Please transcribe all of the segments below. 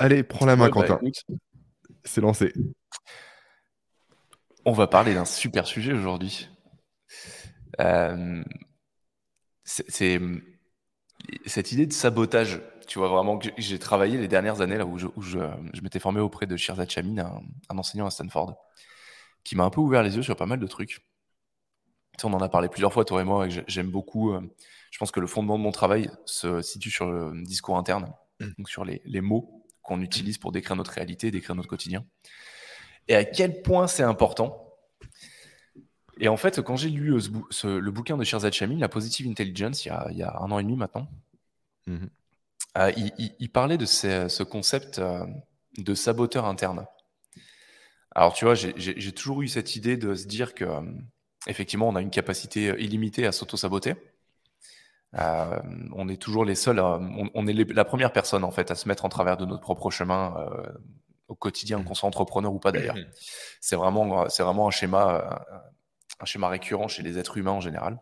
Allez, prends la main, Ouais, bah, Quentin. C'est lancé. on va parler d'un super sujet aujourd'hui. Euh, c'est cette idée de sabotage. Tu vois vraiment que j'ai- travaillé les dernières années là où je, où je, je m'étais formé auprès de Shirzad Chamin, un, un enseignant à Stanford, qui m'a un peu ouvert les yeux sur pas mal de trucs. Tu sais, on en a parlé plusieurs fois, toi et moi, et j'ai- j'aime beaucoup. euh, je pense que le fondement de mon travail se situe sur le discours interne, donc sur les, les mots qu'on utilise pour décrire notre réalité, décrire notre quotidien. Et à quel point c'est important. Et en fait, quand j'ai lu ce bou- ce- le bouquin de Shirzad Chamin, La Positive Intelligence, il y a, il y a un an et demi maintenant, Mhm. euh, il, il- il parlait de ce, ce concept euh, de saboteur interne. Alors, tu vois, j'ai toujours eu cette idée de se dire que, euh, effectivement, on a une capacité illimitée à s'auto-saboter. Euh, on est toujours les seuls, à- on, on est les- la première personne, en fait, à se mettre en travers de notre propre chemin euh, au quotidien, qu'on soit entrepreneur ou pas d'ailleurs. C'est vraiment, c'est vraiment un schéma, euh, un schéma récurrent chez les êtres humains en général.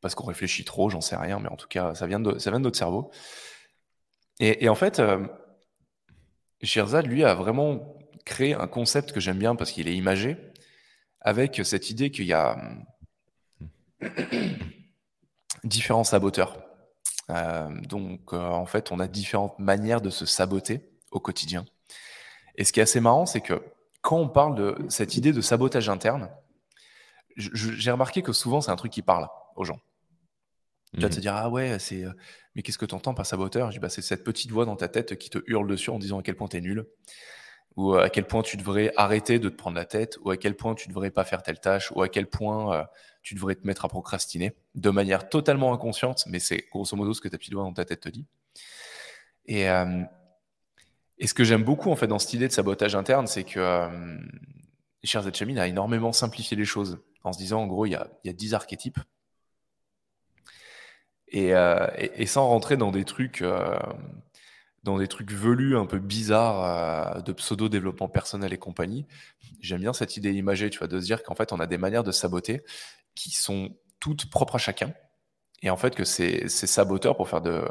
Parce qu'on réfléchit trop, j'en sais rien, mais en tout cas, ça vient de, ça vient de notre cerveau. Et, et en fait, euh, Shirzad, lui, a vraiment créé un concept que j'aime bien parce qu'il est imagé, avec cette idée qu'il y a hum, différents saboteurs. Euh, donc, euh, en fait, on a différentes manières de se saboter au quotidien. Et ce qui est assez marrant, c'est que quand on parle de cette idée de sabotage interne, j'ai remarqué que souvent, c'est un truc qui parle aux gens. Tu vas te Mhm. dire, ah ouais, c'est. euh, mais qu'est-ce que tu entends par saboteur? Je dis, bah, c'est cette petite voix dans ta tête qui te hurle dessus en disant à quel point tu es nul, ou euh, à quel point tu devrais arrêter de te prendre la tête, ou à quel point tu devrais pas faire telle tâche, ou à quel point euh, tu devrais te mettre à procrastiner, de manière totalement inconsciente, mais c'est grosso modo ce que ta petite voix dans ta tête te dit. Et, euh, ce que j'aime beaucoup en fait dans cette idée de sabotage interne, c'est que euh, Shirzad Chamin a énormément simplifié les choses en se disant en gros il y a, y a 10 archétypes et, sans rentrer dans des trucs dans des trucs velus un peu bizarres euh, de pseudo développement personnel et compagnie. J'aime bien cette idée imagée, tu vois, de se dire qu'en fait on a des manières de saboter qui sont toutes propres à chacun et en fait que ces, ces saboteurs pour faire de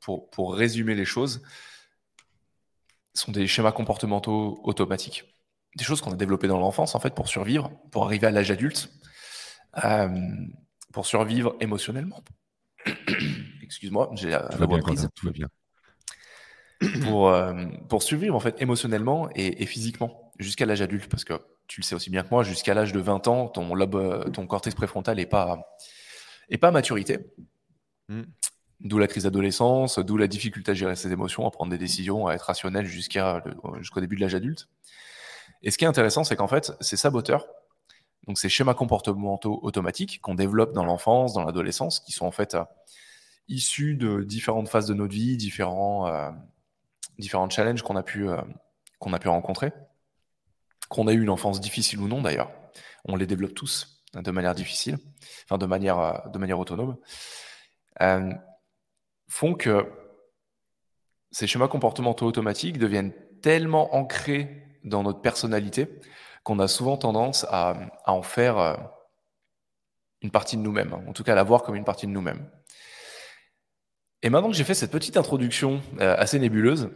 pour, pour résumer les choses sont des schémas comportementaux automatiques. Des choses qu'on a développées dans l'enfance, en fait, pour survivre, pour arriver à l'âge adulte, euh, pour survivre émotionnellement. Excuse-moi, j'ai la, Tout la va voix bien, prise. Quentin, tout va bien. Pour, euh, pour survivre, en fait, émotionnellement et, et physiquement, jusqu'à l'âge adulte. Parce que tu le sais aussi bien que moi, jusqu'à l'âge de 20 ans, ton, lobe, ton cortex préfrontal n'est pas, est pas à maturité. Mm. D'où la crise d'adolescence, d'où la difficulté à gérer ses émotions, à prendre des décisions, à être rationnel jusqu'à jusqu'au début de l'âge adulte. Et ce qui est intéressant, c'est qu'en fait, ces saboteurs, donc ces schémas comportementaux automatiques qu'on développe dans l'enfance, dans l'adolescence, qui sont en fait euh, issus de différentes phases de notre vie, différents, euh, différents challenges qu'on a, pu, euh, qu'on a pu rencontrer, qu'on a eu une enfance difficile ou non d'ailleurs, on les développe tous de manière difficile, enfin de manière, euh, de manière autonome, euh, font que ces schémas comportementaux automatiques deviennent tellement ancrés dans notre personnalité qu'on a souvent tendance à, à en faire une partie de nous-mêmes, en tout cas à la voir comme une partie de nous-mêmes. Et maintenant que j'ai fait cette petite introduction euh, assez nébuleuse,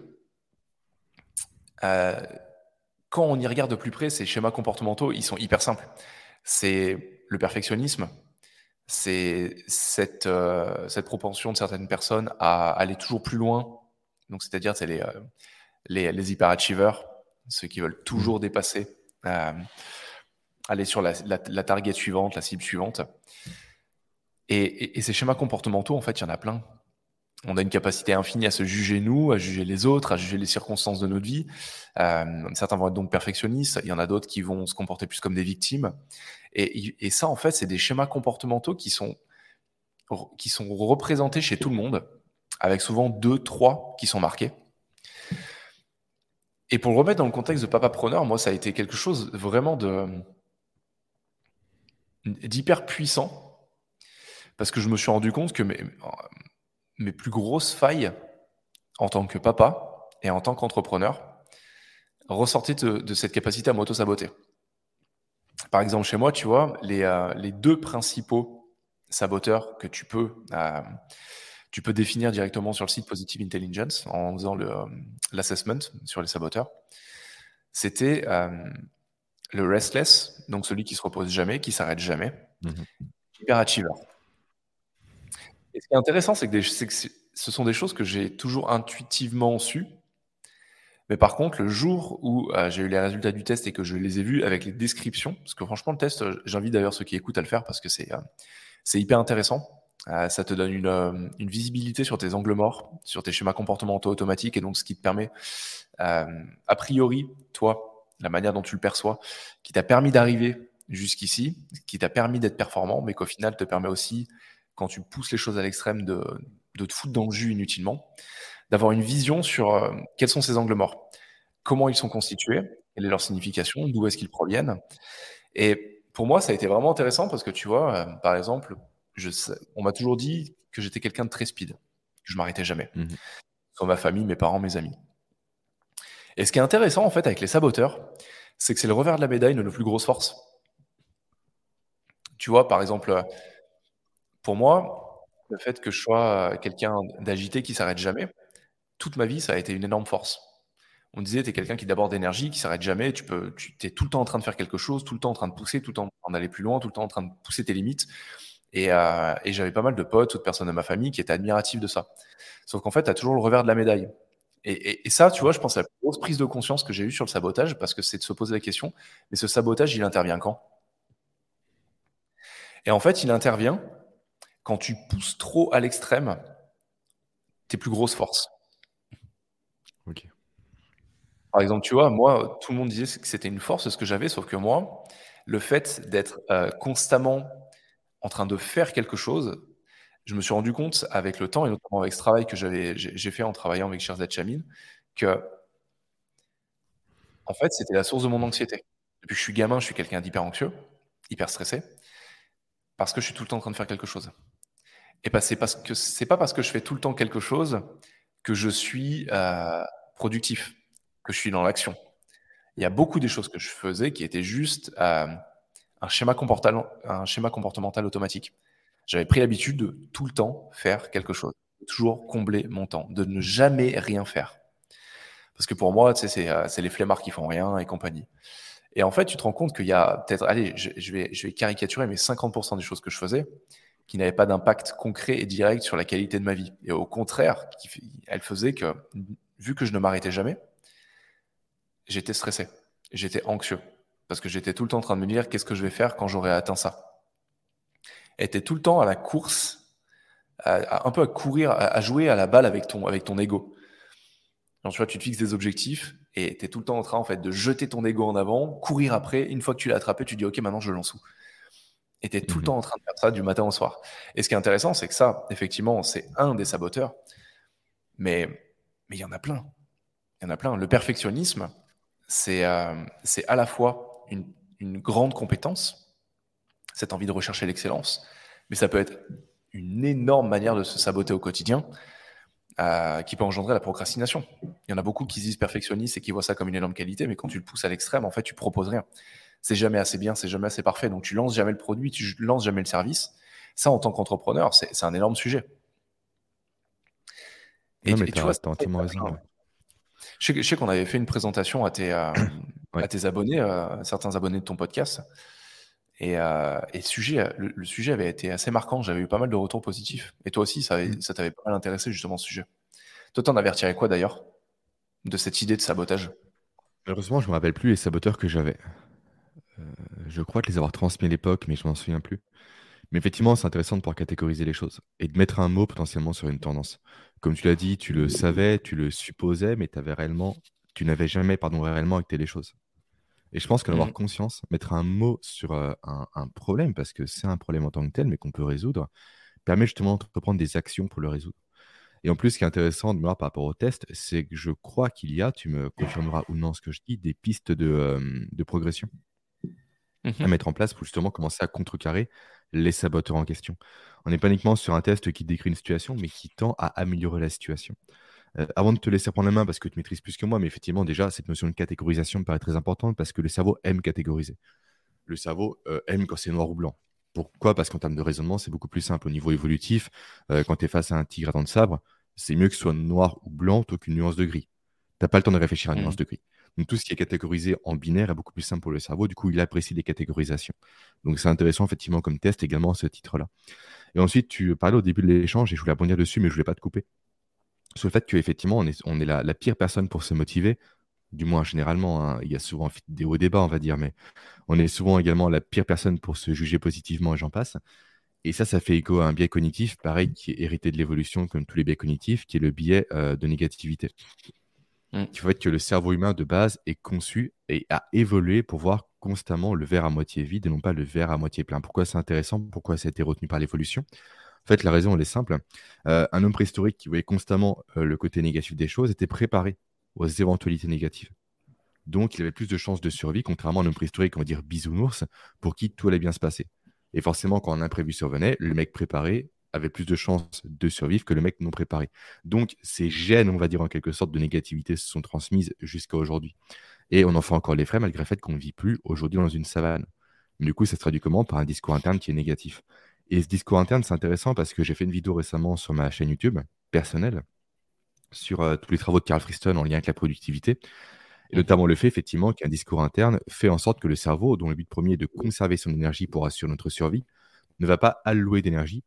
euh, quand on y regarde de plus près, ces schémas comportementaux, ils sont hyper simples. C'est le perfectionnisme, c'est cette, euh, cette propension de certaines personnes à aller toujours plus loin. Donc, c'est-à-dire, c'est les, les, les hyperachievers, ceux qui veulent toujours dépasser, aller sur la, la, target suivante, la cible suivante. Et ces schémas comportementaux, en fait, il y en a plein. On a une capacité infinie à se juger nous, à juger les autres, à juger les circonstances de notre vie. Euh, certains vont être donc perfectionnistes, il y en a d'autres qui vont se comporter plus comme des victimes. Et, ça, en fait, c'est des schémas comportementaux qui sont, qui sont représentés chez tout le monde, avec souvent deux, trois qui sont marqués. Et pour le remettre dans le contexte de papa preneur, moi, ça a été quelque chose vraiment de d'hyper puissant, parce que je me suis rendu compte que mes, mes plus grosses failles en tant que papa et en tant qu'entrepreneur ressortaient de, de cette capacité à m'auto-saboter. Par exemple, chez moi, tu vois, les, euh, les deux principaux saboteurs que tu peux, euh, tu peux définir directement sur le site Positive Intelligence en faisant euh, l'assessment sur les saboteurs, c'était le restless, donc celui qui se repose jamais, qui s'arrête jamais, mmh hyperachiever. Et ce qui est intéressant, c'est que, ce sont des choses que j'ai toujours intuitivement su. Mais par contre, le jour où euh, j'ai eu les résultats du test et que je les ai vus avec les descriptions, parce que franchement, le test, euh, j'invite d'ailleurs ceux qui écoutent à le faire parce que c'est euh, hyper intéressant. ça te donne une, une, visibilité sur tes angles morts, sur tes schémas comportementaux automatiques et donc ce qui te permet, a priori, toi, la manière dont tu le perçois, qui t'a permis d'arriver jusqu'ici, qui t'a permis d'être performant, mais qu'au final te permet aussi quand tu pousses les choses à l'extrême, de, te foutre dans le jus inutilement, d'avoir une vision sur euh, quels sont ces angles morts, comment ils sont constitués, quelle est leur signification, d'où est-ce qu'ils proviennent. Et pour moi, ça a été vraiment intéressant parce que tu vois, euh, par exemple, je on m'a toujours dit que j'étais quelqu'un de très speed, que je m'arrêtais jamais. Mmh Soit ma famille, mes parents, mes amis. Et ce qui est intéressant en fait avec les saboteurs, c'est que c'est le revers de la médaille de nos plus grosses forces. Tu vois, par exemple, pour moi, le fait que je sois euh, quelqu'un d'agité qui s'arrête jamais, toute ma vie, ça a été une énorme force. On disait, tu es quelqu'un qui d'abord d'énergie, qui s'arrête jamais, tu peux, tu es tout le temps en train de faire quelque chose, tout le temps en train de pousser, tout le temps en train d'aller plus loin, tout le temps en train de pousser tes limites. Et, euh, j'avais pas mal de potes ou de personnes de ma famille qui étaient admiratifs de ça. Sauf qu'en fait, tu as toujours le revers de la médaille. Et, ça, tu vois, je pense à la plus grosse prise de conscience que j'ai eue sur le sabotage, parce que c'est de se poser la question, mais ce sabotage, il intervient quand? Et en fait, il intervient quand tu pousses trop à l'extrême tes plus grosses forces. Ok. Par exemple, tu vois, moi, tout le monde disait que c'était une force ce que j'avais, sauf que moi, le fait d'être euh, constamment en train de faire quelque chose, je me suis rendu compte avec le temps, et notamment avec ce travail que j'ai fait en travaillant avec Sherzad Chamin, que en fait, c'était la source de mon anxiété. Depuis que je suis gamin, je suis quelqu'un d'hyper anxieux, hyper stressé, parce que je suis tout le temps en train de faire quelque chose. Et bah, c'est pas parce que je fais tout le temps quelque chose que je suis euh, productif, que je suis dans l'action. Il y a beaucoup des choses que je faisais qui étaient juste euh, un, schéma comportemental, automatique. J'avais pris l'habitude de tout le temps faire quelque chose, toujours combler mon temps, de ne jamais rien faire. Parce que pour moi, euh, c'est les flemmards qui font rien et compagnie. Et en fait, tu te rends compte qu'il y a peut-être, allez, je, vais, je vais caricaturer, mais 50% des choses que je faisais, qui n'avait pas d'impact concret et direct sur la qualité de ma vie. Et au contraire, elle faisait que, vu que je ne m'arrêtais jamais, j'étais stressé, j'étais anxieux, parce que j'étais tout le temps en train de me dire qu'est-ce que je vais faire quand j'aurai atteint ça? était tout le temps à la course, un peu à courir, à, jouer à la balle avec ton, avec ton ego. tu te fixes des objectifs et tu es tout le temps en train en fait, de jeter ton ego en avant, courir après. Une fois que tu l'as attrapé, tu dis OK, maintenant je lance où était tout le mmh temps en train de faire ça du matin au soir. Et ce qui est intéressant, c'est que ça, effectivement, c'est un des saboteurs, mais mais il y en a plein. Il y en a plein. Le perfectionnisme, c'est euh, à la fois une, une, grande compétence, cette envie de rechercher l'excellence, mais ça peut être une énorme manière de se saboter au quotidien. Euh, qui peut engendrer la procrastination. Il y en a beaucoup qui disent perfectionniste et qui voient ça comme une énorme qualité, mais quand tu le pousses à l'extrême, en fait, tu proposes rien c'est jamais assez bien, c'est jamais assez parfait. Donc tu lances jamais le produit, tu lances jamais le service. Ça, en tant qu'entrepreneur, c'est un énorme sujet. Et, non, mais tu vois, entièrement raison. Je sais, qu'on avait fait une présentation à tes, euh, à tes abonnés, euh, certains abonnés de ton podcast. Et, euh, et sujet, le, sujet avait été assez marquant. J'avais eu pas mal de retours positifs. Et toi aussi, ça, mm. ça t'avait pas mal intéressé, justement, ce sujet. Toi, t'en avais retiré quoi, d'ailleurs, de cette idée de sabotage? Heureusement, je me rappelle plus les saboteurs que j'avais. Euh, je crois que les avoir transmis à l'époque, mais je m'en souviens plus. Mais effectivement, c'est intéressant de pouvoir catégoriser les choses et de mettre un mot potentiellement sur une tendance. Comme tu l'as dit, tu le savais, tu le supposais, mais avais réellement, tu n'avais jamais pardon, réellement acté les choses. Et je pense qu'en avoir mmh. conscience, mettre un mot sur euh, un, problème, parce que c'est un problème en tant que tel, mais qu'on peut résoudre, permet justement de prendre des actions pour le résoudre. Et en plus, ce qui est intéressant de moi par rapport au test, c'est que je crois qu'il y a, tu me confirmeras ou non ce que je dis, des pistes de, euh, de progression à mmh mettre en place pour justement commencer à contrecarrer les saboteurs en question. On n'est pas uniquement sur un test qui décrit une situation, mais qui tend à améliorer la situation. Euh, avant de te laisser prendre la main, parce que tu maîtrises plus que moi, mais effectivement, déjà, cette notion de catégorisation me paraît très importante parce que le cerveau aime catégoriser. Le cerveau euh, aime quand c'est noir ou blanc. Pourquoi? Parce qu'en termes de raisonnement, c'est beaucoup plus simple. Au niveau évolutif, euh, quand tu es face à un tigre à dents de sabre, c'est mieux que ce soit noir ou blanc plutôt qu'une nuance de gris. n'as pas le temps de réfléchir à une Mmh. nuance de gris. Tout ce qui est catégorisé en binaire est beaucoup plus simple pour le cerveau. Du coup, il apprécie les catégorisations. Donc c'est intéressant effectivement comme test également ce titre-là. Et ensuite, tu parlais au début de l'échange et je voulais rebondir dessus, mais je voulais pas te couper. Sur le fait qu'effectivement, on est, la pire personne pour se motiver, du moins généralement. hein. Il y a souvent des hauts débats, on va dire, mais on est souvent également la pire personne pour se juger positivement et j'en passe. Et ça, ça fait écho à un biais cognitif, pareil, qui est hérité de l'évolution, comme tous les biais cognitifs, qui est le biais euh, de négativité. Mm. Qui fait que le cerveau humain de base est conçu et a évolué pour voir constamment le verre à moitié vide et non pas le verre à moitié plein. Pourquoi c'est intéressant? Pourquoi ça a été retenu par l'évolution? En fait, la raison, elle est simple. Euh, un homme préhistorique qui voyait constamment euh, le côté négatif des choses était préparé aux éventualités négatives. Donc, il avait plus de chances de survie, contrairement à un homme préhistorique, on va dire bisounours, pour qui tout allait bien se passer. Et forcément, quand un imprévu survenait, le mec préparé avait plus de chances de survivre que le mec non préparé. Donc, ces gènes, on va dire en quelque sorte, de négativité se sont transmises jusqu'à aujourd'hui. Et on en fait encore les frais malgré le fait qu'on ne vit plus aujourd'hui dans une savane. Mais du coup, ça se traduit comment? Par un discours interne qui est négatif. Et ce discours interne, c'est intéressant parce que j'ai fait une vidéo récemment sur ma chaîne YouTube personnelle sur euh, tous les travaux de Carl Friston en lien avec la productivité. Et notamment le fait, effectivement, qu'un discours interne fait en sorte que le cerveau, dont le but premier est de conserver son énergie pour assurer notre survie, ne va pas allouer d'énergie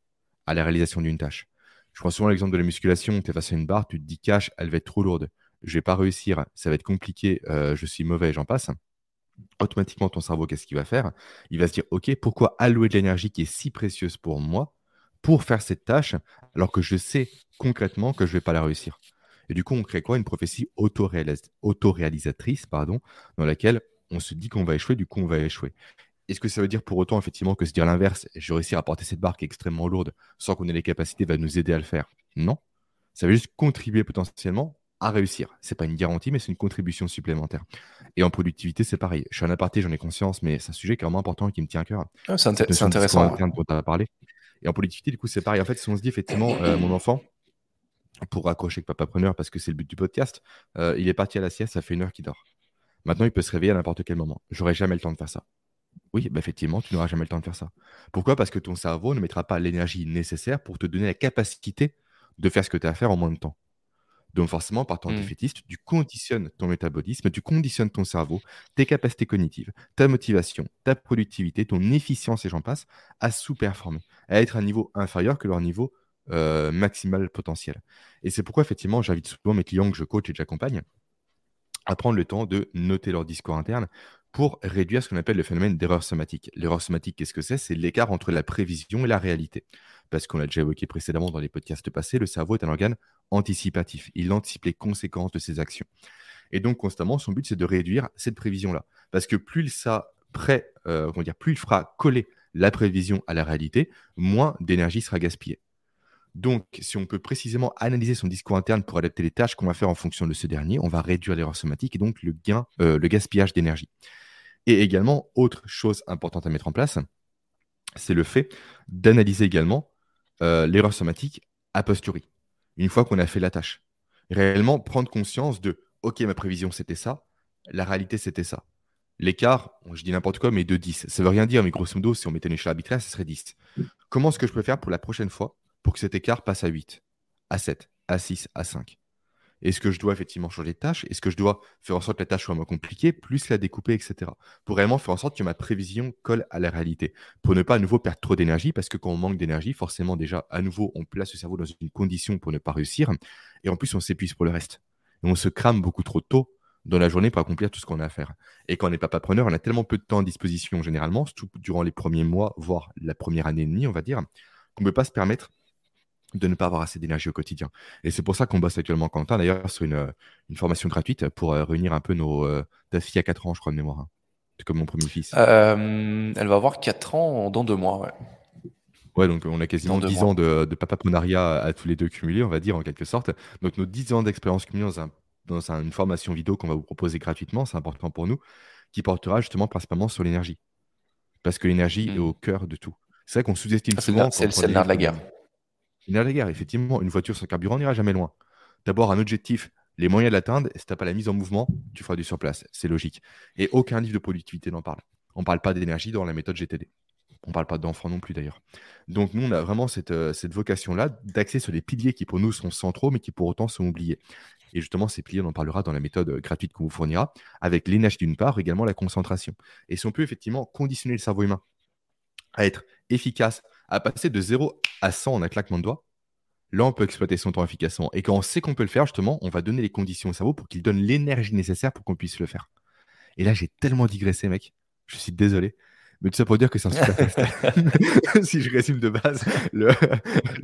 à la réalisation d'une tâche. Je prends souvent l'exemple de la musculation. Tu es face à une barre, tu te dis cache, elle va être trop lourde. Je vais pas réussir, ça va être compliqué, euh, je suis mauvais, j'en passe. Automatiquement, ton cerveau, qu'est-ce qu'il va faire? Il va se dire Ok, pourquoi allouer de l'énergie qui est si précieuse pour moi pour faire cette tâche alors que je sais concrètement que je vais pas la réussir? Et du coup, on crée quoi? Une prophétie autoréalis- autoréalisatrice pardon, dans laquelle on se dit qu'on va échouer, du coup, on va échouer. Est-ce que ça veut dire pour autant, effectivement, que se dire l'inverse, je vais réussir à porter cette barre qui est extrêmement lourde sans qu'on ait les capacités, va nous aider à le faire? Non. Ça va juste contribuer potentiellement à réussir. C'est pas une garantie, mais c'est une contribution supplémentaire. Et en productivité, c'est pareil. Je suis un aparté, j'en ai conscience, mais c'est un sujet qui est vraiment important et qui me tient à cœur. Ah, c'est inté- intéressant. ouais. interne dont tu as parlé. Et en productivité, du coup, c'est pareil. En fait, si on se dit effectivement, euh, mon enfant, pour raccrocher avec Papa Preneur, parce que c'est le but du podcast, euh, il est parti à la sieste, ça fait une heure qu'il dort. Maintenant, il peut se réveiller à n'importe quel moment. J'aurai jamais le temps de faire ça. Oui, bah effectivement, tu n'auras jamais le temps de faire ça. Pourquoi? Parce que ton cerveau ne mettra pas l'énergie nécessaire pour te donner la capacité de faire ce que tu as à faire en moins de temps. Donc forcément, par temps Mm. défaitiste, tu conditionnes ton métabolisme, tu conditionnes ton cerveau, tes capacités cognitives, ta motivation, ta productivité, ton efficience et j'en passe, à sous-performer, à être à un niveau inférieur que leur niveau euh, maximal potentiel. Et c'est pourquoi effectivement, j'invite souvent mes clients que je coach et que j'accompagne à prendre le temps de noter leur discours interne pour réduire ce qu'on appelle le phénomène d'erreur somatique. L'erreur somatique, qu'est-ce que c'est? C'est l'écart entre la prévision et la réalité. Parce qu'on l'a déjà évoqué précédemment dans les podcasts passés, le cerveau est un organe anticipatif. Il anticipe les conséquences de ses actions. Et donc, constamment, son but, c'est de réduire cette prévision-là. Parce que plus il, euh, dire, plus il fera coller la prévision à la réalité, moins d'énergie sera gaspillée. Donc, si on peut précisément analyser son discours interne pour adapter les tâches qu'on va faire en fonction de ce dernier, on va réduire l'erreur somatique et donc le gain, euh, le gaspillage d'énergie. Et également, autre chose importante à mettre en place, c'est le fait d'analyser également euh, l'erreur somatique a posteriori, une fois qu'on a fait la tâche. Réellement, prendre conscience de OK, ma prévision c'était ça, la réalité c'était ça. L'écart, je dis n'importe quoi, mais de 10. Ça veut rien dire, mais grosso modo, si on mettait une échelle arbitraire, ce serait 10. Comment est-ce que je peux faire pour la prochaine fois pour que cet écart passe à 8, à 7, à 6, à 5 Est-ce que je dois effectivement changer de tâche? Est-ce que je dois faire en sorte que la tâche soit moins compliquée, plus la découper, etc. Pour réellement faire en sorte que ma prévision colle à la réalité. Pour ne pas à nouveau perdre trop d'énergie, parce que quand on manque d'énergie, forcément déjà, à nouveau, on place le cerveau dans une condition pour ne pas réussir. Et en plus, on s'épuise pour le reste. Et on se crame beaucoup trop tôt dans la journée pour accomplir tout ce qu'on a à faire. Et quand on n'est pas preneur, on a tellement peu de temps à disposition généralement, surtout durant les premiers mois, voire la première année et demie, on va dire, qu'on ne peut pas se permettre de ne pas avoir assez d'énergie au quotidien. Et c'est pour ça qu'on bosse actuellement, Quentin, d'ailleurs, sur une, une formation gratuite pour euh, réunir un peu nos... Euh, ta fille à 4 ans, je crois, de mémoire. Hein. C'est comme mon premier fils. Euh, elle va avoir 4 ans dans 2 mois, ouais. Ouais, donc on a quasiment Dans deux 10 mois. ans de, de papaprenariat à, à tous les deux cumulés, on va dire, en quelque sorte. Donc nos 10 ans d'expérience cumulée dans, un, dans un- une formation vidéo qu'on va vous proposer gratuitement, c'est important pour nous, qui portera justement principalement sur l'énergie. Parce que l'énergie est au cœur de tout. C'est vrai qu'on sous-estime Ah, souvent... c'est le- nerf de la guerre. Nerf de la guerre, effectivement. Une voiture sans carburant n'ira jamais loin. D'abord, un objectif, les moyens de l'atteindre, si tu n'as pas la mise en mouvement, tu feras du surplace. C'est logique. Et aucun livre de productivité n'en parle. On ne parle pas d'énergie dans la méthode GTD. On ne parle pas d'enfants non plus d'ailleurs. Donc nous, on a vraiment cette, euh, cette vocation-là d'axer sur les piliers qui pour nous sont centraux, mais qui pour autant sont oubliés. Et justement, ces piliers, on en parlera dans la méthode gratuite qu'on vous fournira, avec l'énergie d'une part, également la concentration. Et si on peut effectivement conditionner le cerveau humain à être efficace, à passer de 0 à 100 en un claquement de doigts, là, on peut exploiter son temps efficacement. Et quand on sait qu'on peut le faire, justement, on va donner les conditions au cerveau pour qu'il donne l'énergie nécessaire pour qu'on puisse le faire. Et là, j'ai tellement digressé, mec. Je suis désolé. Mais tout ça pour dire que c'est un super test. si je résume de base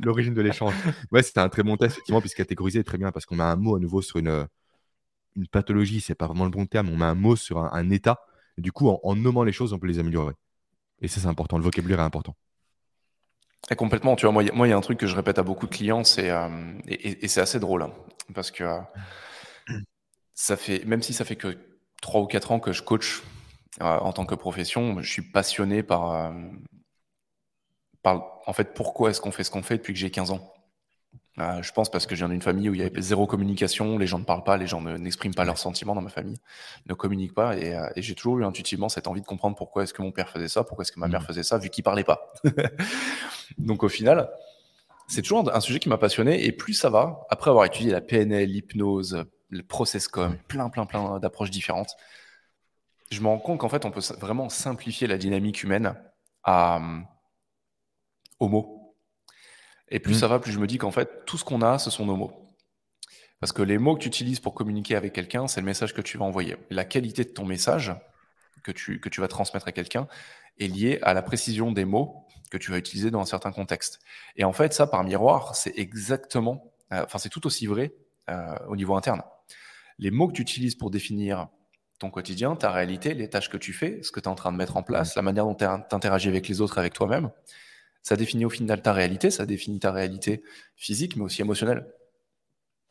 l'origine de l'échange. Ouais, c'était un très bon test, effectivement, puisque catégorisé très bien, parce qu'on met un mot à nouveau sur une, une pathologie, c'est pas vraiment le bon terme, on met un mot sur un, état. du coup, en, nommant les choses, on peut les améliorer. Et ça, c'est important. Le vocabulaire est important. Complètement. Tu vois, moi, il y a un truc que je répète à beaucoup de clients, c'est euh, et, c'est assez drôle, hein, parce que euh, ça fait, même si ça fait que 3 ou 4 ans que je coach euh, en tant que profession, je suis passionné par, euh, par en fait, pourquoi est-ce qu'on fait ce qu'on fait depuis que j'ai 15 ans. Euh, je pense parce que je viens d'une famille où il y avait zéro communication, les gens ne parlent pas, les gens n'expriment pas leurs sentiments dans ma famille, ne communiquent pas, et, j'ai toujours eu intuitivement cette envie de comprendre pourquoi est-ce que mon père faisait ça, pourquoi est-ce que ma mère mmh. faisait ça, vu qu'ils parlaient pas. Donc au final, c'est toujours un sujet qui m'a passionné, et plus ça va, après avoir étudié la PNL, l'hypnose, le process com, plein, plein, plein d'approches différentes, je me rends compte qu'en fait, on peut vraiment simplifier la dynamique humaine à, aux mots. Et plus mmh. ça va, plus je me dis qu'en fait, tout ce qu'on a, ce sont nos mots. Parce que les mots que tu utilises pour communiquer avec quelqu'un, c'est le message que tu vas envoyer. La qualité de ton message que tu, que tu vas transmettre à quelqu'un est liée à la précision des mots que tu vas utiliser dans un certain contexte. Et en fait, ça, par miroir, c'est exactement, euh, enfin, c'est tout aussi vrai euh, au niveau interne. Les mots que tu utilises pour définir ton quotidien, ta réalité, les tâches que tu fais, ce que tu es en train de mettre en place, la manière dont tu interagis avec les autres, avec toi-même, ça définit au final ta réalité, ça définit ta réalité physique, mais aussi émotionnelle.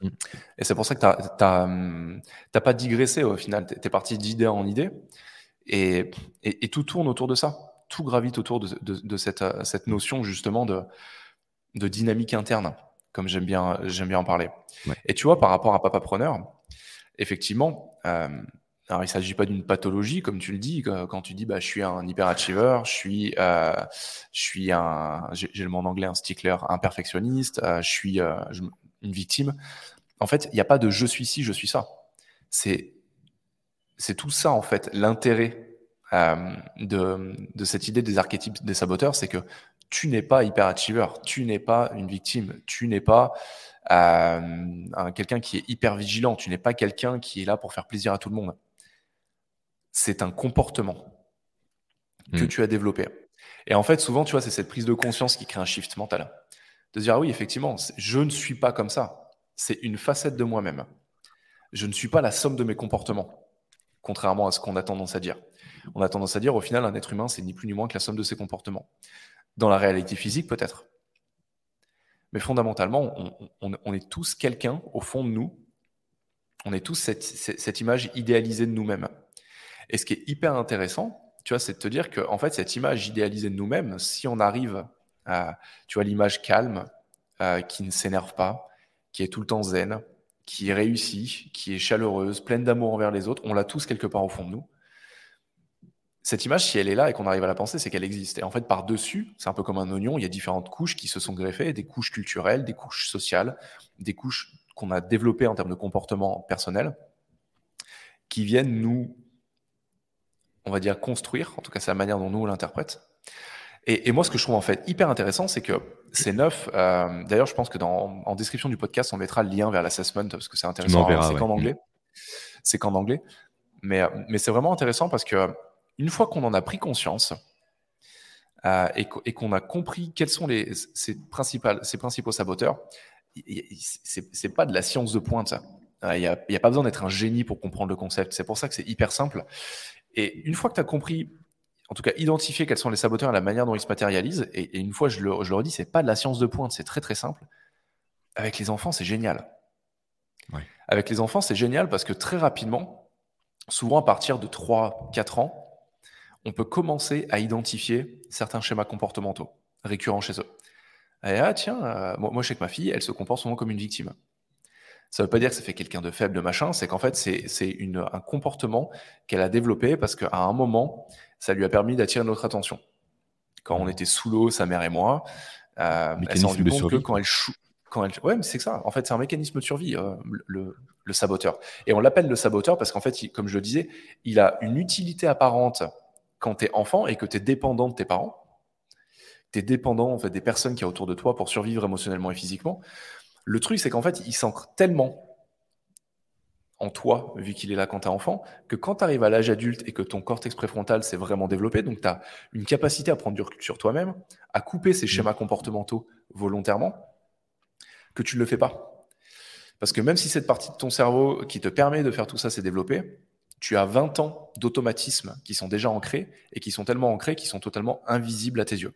Mm. Et c'est pour ça que tu n'as pas digressé au final, tu es parti d'idée en idée, et, et, tout tourne autour de ça. Tout gravite autour de, de, cette, cette, notion justement de, de dynamique interne, comme j'aime bien, bien en parler. Et tu vois, par rapport à Papa Preneur, effectivement, euh, alors, il ne s'agit pas d'une pathologie, comme tu le dis, quand tu dis bah, je suis un hyperachiever, je suis, euh, je suis un, j'ai le mot en anglais, un stickler, un perfectionniste, euh, je suis euh, une victime. En fait, il n'y a pas de je suis ci, je suis ça. C'est, c'est tout ça, en fait, l'intérêt de, de cette idée des archétypes des saboteurs, c'est que tu n'es pas hyperachiever, tu n'es pas une victime, tu n'es pas quelqu'un qui est hyper vigilant, tu n'es pas quelqu'un qui est là pour faire plaisir à tout le monde c'est un comportement que hmm. tu as développé. Et en fait, souvent, tu vois, c'est cette prise de conscience qui crée un shift mental. De dire, ah oui, effectivement, je ne suis pas comme ça. C'est une facette de moi-même. Je ne suis pas la somme de mes comportements, contrairement à ce qu'on a tendance à dire. On a tendance à dire, au final, un être humain, c'est ni plus ni moins que la somme de ses comportements. Dans la réalité physique, peut-être. Mais fondamentalement, on, est tous quelqu'un au fond de nous. On est tous cette image idéalisée de nous-mêmes. Et ce qui est hyper intéressant, tu vois, c'est de te dire que en fait, cette image idéalisée de nous-mêmes, si on arrive à, tu vois, l'image calme, euh, qui ne s'énerve pas, qui est tout le temps zen, qui est réussie, qui est chaleureuse, pleine d'amour envers les autres, on l'a tous quelque part au fond de nous. Cette image, si elle est là et qu'on arrive à la penser, c'est qu'elle existe. Et en fait, par-dessus, c'est un peu comme un oignon, il y a différentes couches qui se sont greffées, des couches culturelles, des couches sociales, des couches qu'on a développées en termes de comportement personnel, qui viennent nous on va dire, construire. En tout cas, c'est la manière dont nous on l'interprète. Et, moi, ce que je trouve en fait hyper intéressant, c'est que c'est neuf. Euh, d'ailleurs, je pense que dans, en description du podcast, on mettra le lien vers l'assessment parce que c'est intéressant. C'est qu'en anglais. C'est qu'en anglais. Mais, mais c'est vraiment intéressant parce que une fois qu'on en a pris conscience euh, et, qu'on a compris quels sont les, principaux saboteurs, c'est pas de la science de pointe. Il n'y a, a, pas besoin d'être un génie pour comprendre le concept. C'est pour ça que c'est hyper simple. Et une fois que tu as compris, en tout cas identifié quels sont les saboteurs et la manière dont ils se matérialisent, et, une fois, je le, je le redis, c'est pas de la science de pointe, c'est très très simple. Avec les enfants, c'est génial. Avec les enfants, c'est génial parce que très rapidement, souvent à partir de 3-4 ans, on peut commencer à identifier certains schémas comportementaux récurrents chez eux. Et ah tiens, euh, moi, moi je sais que ma fille, elle se comporte souvent comme une victime. Ça ne veut pas dire que ça fait quelqu'un de faible, de machin, c'est qu'en fait, c'est un comportement qu'elle a développé parce qu'à un moment, ça lui a permis d'attirer notre attention. Quand on était sous l'eau, sa mère et moi, euh, elle s'est rendue compte que quand elle, quand elle... Ouais, mais c'est ça. En fait, c'est un mécanisme de survie, euh, le, le, saboteur. Et on l'appelle le saboteur parce qu'en fait, comme je le disais, il a une utilité apparente quand tu es enfant et que tu es dépendant de tes parents. Tu es dépendant en fait, des personnes qui y a autour de toi pour survivre émotionnellement et physiquement. Le truc, c'est qu'en fait, il s'ancre tellement en toi, vu qu'il est là quand tu es enfant, que quand tu arrives à l'âge adulte et que ton cortex préfrontal s'est vraiment développé, donc tu as une capacité à prendre du recul sur toi-même, à couper ces mmh. schémas comportementaux volontairement, que tu ne le fais pas. Parce que même si cette partie de ton cerveau qui te permet de faire tout ça s'est développée, tu as 20 ans d'automatismes qui sont déjà ancrés et qui sont tellement ancrés qu'ils sont totalement invisibles à tes yeux.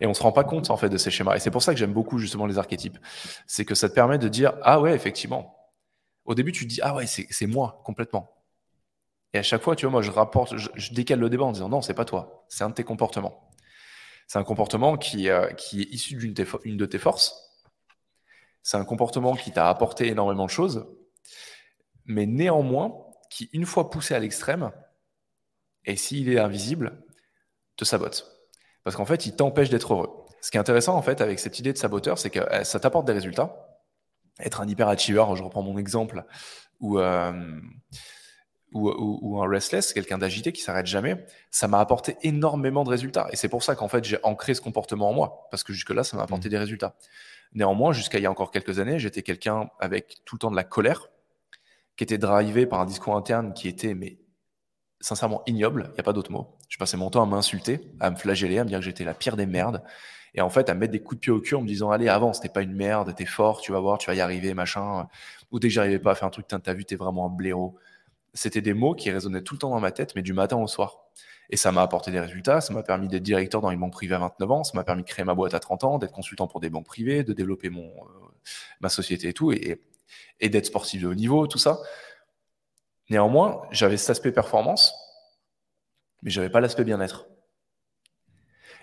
Et on se rend pas compte en fait de ces schémas. Et c'est pour ça que j'aime beaucoup justement les archétypes. C'est que ça te permet de dire ah ouais effectivement, au début, tu te dis, ah ouais, c'est moi, complètement. Et à chaque fois, tu vois, moi, je rapporte, je, décale le débat en disant, non, c'est pas toi, c'est un de tes comportements. C'est un comportement qui, euh, qui est issu d'une de tes forces. C'est un comportement qui t'a apporté énormément de choses, mais néanmoins, qui, une fois poussé à l'extrême, et s'il est invisible, te sabote. Parce qu'en fait, il t'empêche d'être heureux. Ce qui est intéressant, en fait, avec cette idée de saboteur, c'est que euh, ça t'apporte des résultats, être un hyperachiever, je reprends mon exemple, euh, ou, ou, un restless, quelqu'un d'agité qui s'arrête jamais, ça m'a apporté énormément de résultats. Et c'est pour ça qu'en fait, j'ai ancré ce comportement en moi, parce que jusque-là, ça m'a apporté mmh. des résultats. Néanmoins, jusqu'à il y a encore quelques années, j'étais quelqu'un avec tout le temps de la colère, qui était drivé par un discours interne qui était, mais sincèrement, ignoble, il n'y a pas d'autre mot. Je passais mon temps à m'insulter, à me flageller, à me dire que j'étais la pire des merdes, et en fait à mettre des coups de pied au cul en me disant allez avance t'es pas une merde t'es fort tu vas voir tu vas y arriver machin ou dès que j'arrivais pas à faire un truc t'as vu t'es vraiment un blaireau. C'était des mots qui résonnaient tout le temps dans ma tête mais du matin au soir. Et ça m'a apporté des résultats ça m'a permis d'être directeur dans une banque privée à 29 ans ça m'a permis de créer ma boîte à 30 ans d'être consultant pour des banques privées de développer mon euh, ma société et tout et, et d'être sportif de haut niveau tout ça néanmoins j'avais cet aspect performance mais j'avais pas l'aspect bien-être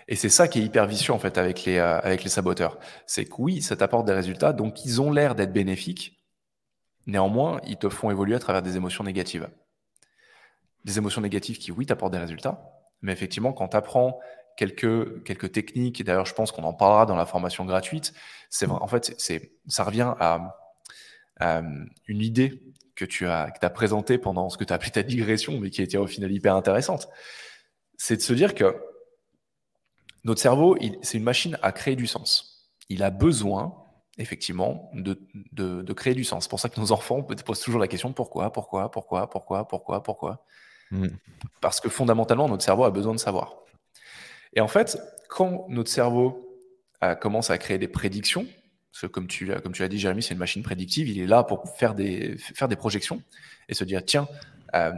et c'est ça qui est hyper vicieux euh, avec les saboteurs. C'est que oui, ça t'apporte des résultats, donc ils ont l'air d'être bénéfiques. Néanmoins, ils te font évoluer à travers des émotions négatives. Des émotions négatives qui, oui, t'apportent des résultats. Mais effectivement, quand tu apprends quelques, techniques, et d'ailleurs, je pense qu'on en parlera dans la formation gratuite, c'est en fait, ça revient à, une idée que tu as, que as présentée pendant ce que tu as appelé ta digression, mais qui était au final hyper intéressante. C'est de se dire que notre cerveau, c'est une machine à créer du sens. Il a besoin, effectivement, de, de, créer du sens. C'est pour ça que nos enfants posent toujours la question pourquoi, pourquoi, pourquoi, pourquoi, pourquoi, pourquoi? Mm. Parce que fondamentalement, notre cerveau a besoin de savoir. Et en fait, quand notre cerveau euh, commence à créer des prédictions, parce que comme tu, l'as dit, Jérémy, c'est une machine prédictive, il est là pour faire des, faire des projections et se dire tiens, euh,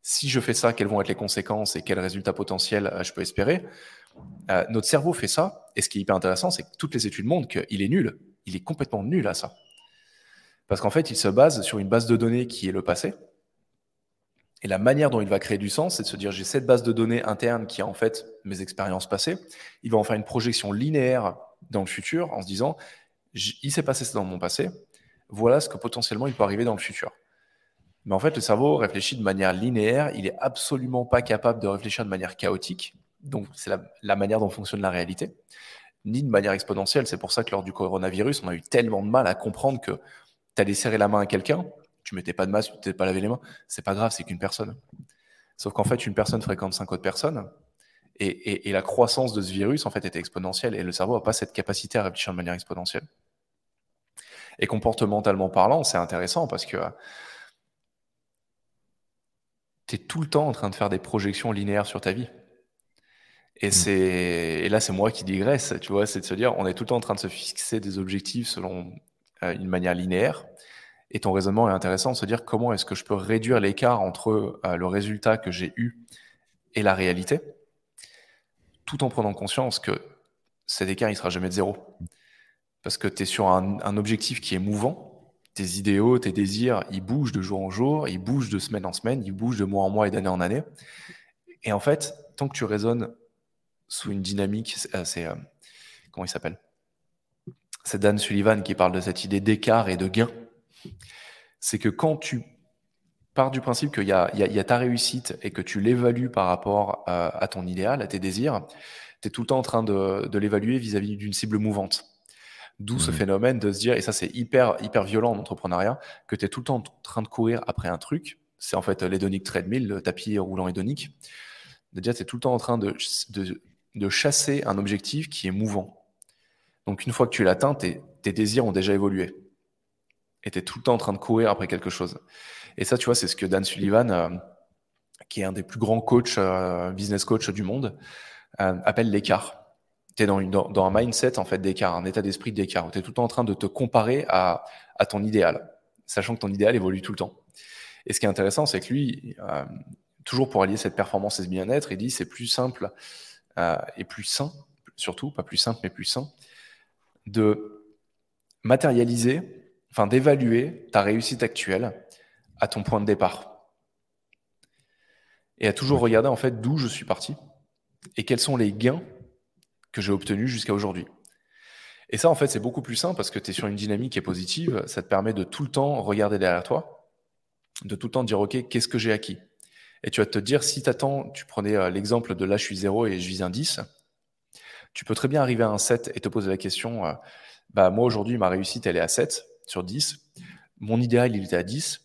si je fais ça, quelles vont être les conséquences et quels résultats potentiels euh, je peux espérer? Euh, notre cerveau fait ça, et ce qui est hyper intéressant, c'est que toutes les études montrent qu'il est nul. Il est complètement nul à ça. Parce qu'en fait, il se base sur une base de données qui est le passé. Et la manière dont il va créer du sens, c'est de se dire j'ai cette base de données interne qui est en fait mes expériences passées. Il va en faire une projection linéaire dans le futur en se disant il s'est passé ça dans mon passé, voilà ce que potentiellement il peut arriver dans le futur. Mais en fait, le cerveau réfléchit de manière linéaire, il est absolument pas capable de réfléchir de manière chaotique donc c'est la, manière dont fonctionne la réalité, ni de manière exponentielle. C'est pour ça que lors du coronavirus, on a eu tellement de mal à comprendre que tu allais serrer la main à quelqu'un, tu mettais pas de masque, tu t'étais pas lavé les mains, c'est pas grave, c'est qu'une personne. Sauf qu'en fait, une personne fréquente cinq autres personnes, et, la croissance de ce virus, en fait, était exponentielle, et le cerveau n'a pas cette capacité à réfléchir de manière exponentielle. Et comportementalement parlant, c'est intéressant parce que tu es tout le temps en train de faire des projections linéaires sur ta vie. Et, mmh. c'est, et là, c'est moi qui digresse, tu vois, c'est de se dire, on est tout le temps en train de se fixer des objectifs selon euh, une manière linéaire. Et ton raisonnement est intéressant de se dire comment est-ce que je peux réduire l'écart entre euh, le résultat que j'ai eu et la réalité, tout en prenant conscience que cet écart, il sera jamais de zéro. Parce que tu es sur un, un, objectif qui est mouvant. Tes idéaux, tes désirs, ils bougent de jour en jour, ils bougent de semaine en semaine, ils bougent de mois en mois et d'année en année. Et en fait, tant que tu raisonnes sous une dynamique. C'est euh, comment il s'appelle? C'est Dan Sullivan qui parle de cette idée d'écart et de gain. C'est que quand tu pars du principe qu'il y, y, a ta réussite et que tu l'évalues par rapport euh, à, ton idéal, à tes désirs, tu es tout le temps en train de, de l'évaluer vis-à-vis d'une cible mouvante. D'où ce Mhm. phénomène de se dire, et ça c'est hyper, hyper violent en entrepreneuriat, que tu es tout le temps en train de courir après un truc. C'est en fait l'hédonic treadmill, le tapis roulant hédonique. De dire, tu es tout le temps en train de, de, de chasser un objectif qui est mouvant. Donc une fois que tu l'atteins, tes, tes désirs ont déjà évolué. Et tu es tout le temps en train de courir après quelque chose. Et ça, tu vois, c'est ce que Dan Sullivan, euh, qui est un des plus grands coachs, euh, business coach du monde, euh, appelle l'écart. Tu es dans, une, dans, dans, un mindset en fait d'écart, un état d'esprit d'écart. Tu es tout le temps en train de te comparer à, à, ton idéal, sachant que ton idéal évolue tout le temps. Et ce qui est intéressant, c'est que lui, euh, toujours pour allier cette performance et ce bien-être, il dit c'est plus simple euh, et plus sain, surtout, pas plus simple, mais plus sain, de matérialiser, enfin d'évaluer ta réussite actuelle à ton point de départ. Et à toujours regarder en fait d'où je suis parti et quels sont les gains que j'ai obtenus jusqu'à aujourd'hui. Et ça, en fait, c'est beaucoup plus simple parce que tu es sur une dynamique qui est positive. Ça te permet de tout le temps regarder derrière toi, de tout le temps dire, OK, qu'est-ce que j'ai acquis? Et tu vas te dire, si tu tu prenais l'exemple de là, je suis 0 et je vise un 10, tu peux très bien arriver à un 7 et te poser la question, euh, bah, moi aujourd'hui, ma réussite, elle est à 7 sur 10. Mon idéal, il était à 10.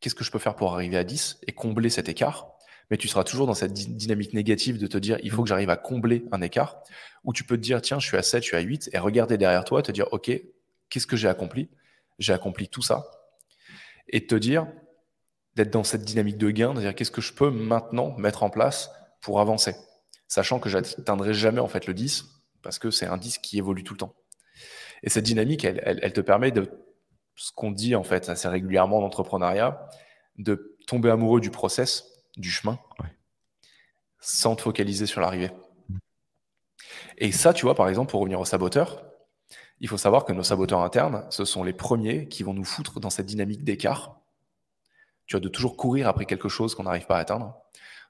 Qu'est-ce que je peux faire pour arriver à 10 et combler cet écart? Mais tu seras toujours dans cette dynamique négative de te dire il faut que j'arrive à combler un écart, ou tu peux te dire tiens, je suis à 7, je suis à 8, et regarder derrière toi, te dire ok, qu'est-ce que j'ai accompli? J'ai accompli tout ça. Et te dire, d'être dans cette dynamique de gain, de dire qu'est-ce que je peux maintenant mettre en place pour avancer, sachant que j'atteindrai jamais en fait le 10, parce que c'est un 10 qui évolue tout le temps. Et cette dynamique, elle, elle, elle te permet de, ce qu'on dit en fait assez régulièrement en entrepreneuriat, de tomber amoureux du process, du chemin, ouais. sans te focaliser sur l'arrivée. Et ça, tu vois, par exemple, pour revenir aux saboteurs, il faut savoir que nos saboteurs internes, ce sont les premiers qui vont nous foutre dans cette dynamique d'écart. Tu vois, de toujours courir après quelque chose qu'on n'arrive pas à atteindre,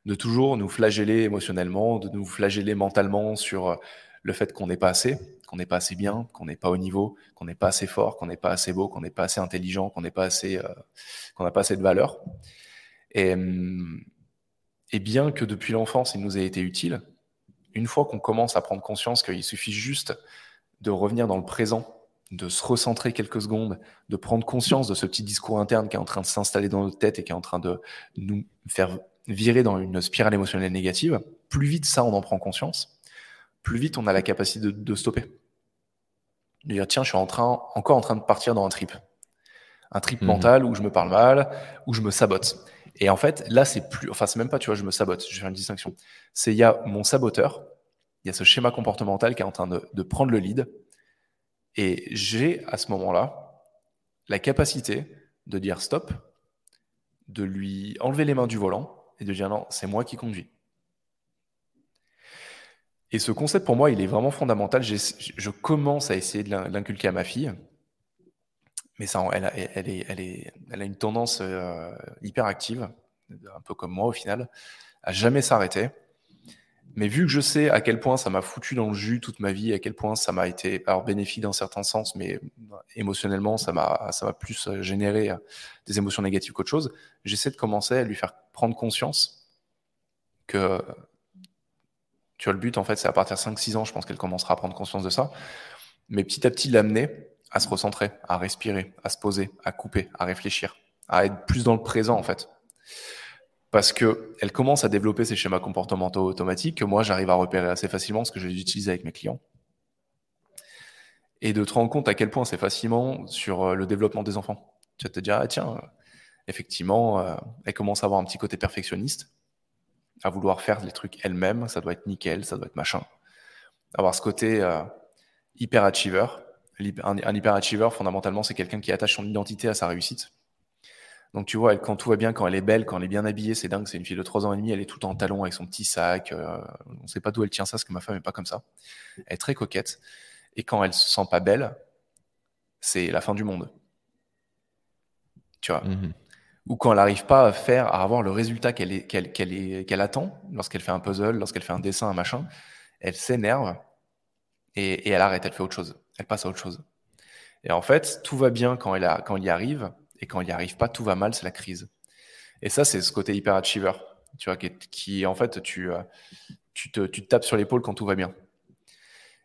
de toujours nous flageller émotionnellement, de nous flageller mentalement sur le fait qu'on n'est pas assez, qu'on n'est pas assez bien, qu'on n'est pas au niveau, qu'on n'est pas assez fort, qu'on n'est pas assez beau, qu'on n'est pas assez intelligent, qu'on n'est pas assez, euh, qu'on n'a pas assez de valeur. Et, et, bien que depuis l'enfance, il nous ait été utile, une fois qu'on commence à prendre conscience qu'il suffit juste de revenir dans le présent, de se recentrer quelques secondes, de prendre conscience de ce petit discours interne qui est en train de s'installer dans notre tête et qui est en train de nous faire virer dans une spirale émotionnelle négative, plus vite ça, on en prend conscience, plus vite on a la capacité de, de stopper. De dire, tiens, je suis en train, encore en train de partir dans un trip. Un trip mmh. mental où je me parle mal, où je me sabote. Et en fait, là, c'est plus, enfin, c'est même pas, tu vois, je me sabote, je faire une distinction. C'est, il y a mon saboteur, il y a ce schéma comportemental qui est en train de, de prendre le lead. Et j'ai, à ce moment-là, la capacité de dire stop, de lui enlever les mains du volant et de dire non, c'est moi qui conduis. Et ce concept, pour moi, il est vraiment fondamental. Je commence à essayer de l'inculquer à ma fille. Mais ça, elle, a une tendance euh, hyper un peu comme moi au final, à jamais s'arrêter. Mais vu que je sais à quel point ça m'a foutu dans le jus toute ma vie, à quel point ça m'a été alors bénéfique dans certains sens, mais émotionnellement ça m'a plus généré des émotions négatives qu'autre chose. J'essaie de commencer à lui faire prendre conscience que tu vois le but en fait, c'est à partir de 5-6 ans, je pense qu'elle commencera à prendre conscience de ça. Mais petit à petit l'amener à se recentrer, à respirer, à se poser, à couper, à réfléchir, à être plus dans le présent en fait. Parce que elle commence à développer ces schémas comportementaux automatiques que moi j'arrive à repérer assez facilement ce que je vais utiliser avec mes clients. Et de te rendre compte à quel point c'est facilement sur le développement des enfants. Tu vas te dire, ah tiens, effectivement, euh, elle commence à avoir un petit côté perfectionniste, à vouloir faire les trucs elle-même, ça doit être nickel, ça doit être machin. Avoir ce côté euh, hyper achiever, un, un hyperachiever, fondamentalement, c'est quelqu'un qui attache son identité à sa réussite. Donc, tu vois, elle, quand tout va bien, quand elle est belle, quand elle est bien habillée, c'est dingue. C'est une fille de 3 ans et demi, elle est tout en talon avec son petit sac. Euh, on ne sait pas d'où elle tient ça, parce que ma femme n'est pas comme ça. Elle est très coquette. Et quand elle se sent pas belle, c'est la fin du monde. Tu vois Mhm. Ou quand elle n'arrive pas à faire, à avoir le résultat qu'elle attend, lorsqu'elle fait un puzzle, lorsqu'elle fait un dessin, un machin, elle s'énerve et, et elle arrête, elle fait autre chose elle passe à autre chose. Et en fait, tout va bien quand elle, a, quand y arrive, et quand elle n'y arrive pas, tout va mal, c'est la crise. Et ça, c'est ce côté hyper achiever, tu vois, qui, qui en fait, tu, tu, te, tu tapes sur l'épaule quand tout va bien.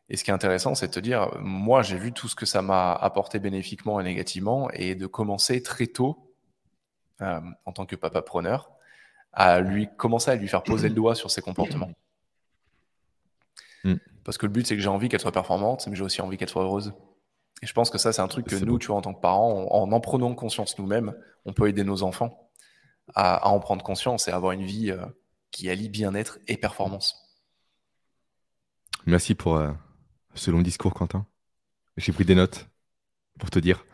Et ce qui est intéressant, c'est de te dire, moi, j'ai vu tout ce que ça m'a apporté bénéfiquement et négativement, et de commencer très tôt, euh, en tant que papa preneur, à lui commencer à lui faire poser le doigt sur ses comportements. Mm. Parce que le but, c'est que j'ai envie qu'elle soit performante, mais j'ai aussi envie qu'elle soit heureuse. Et je pense que ça, c'est un truc que nous, tu vois, en tant que parents, en en prenant conscience nous-mêmes, on peut aider nos enfants à, en prendre conscience et avoir une vie euh, qui allie bien-être et performance. Merci pour euh, ce long discours, Quentin. J'ai pris des notes pour te dire.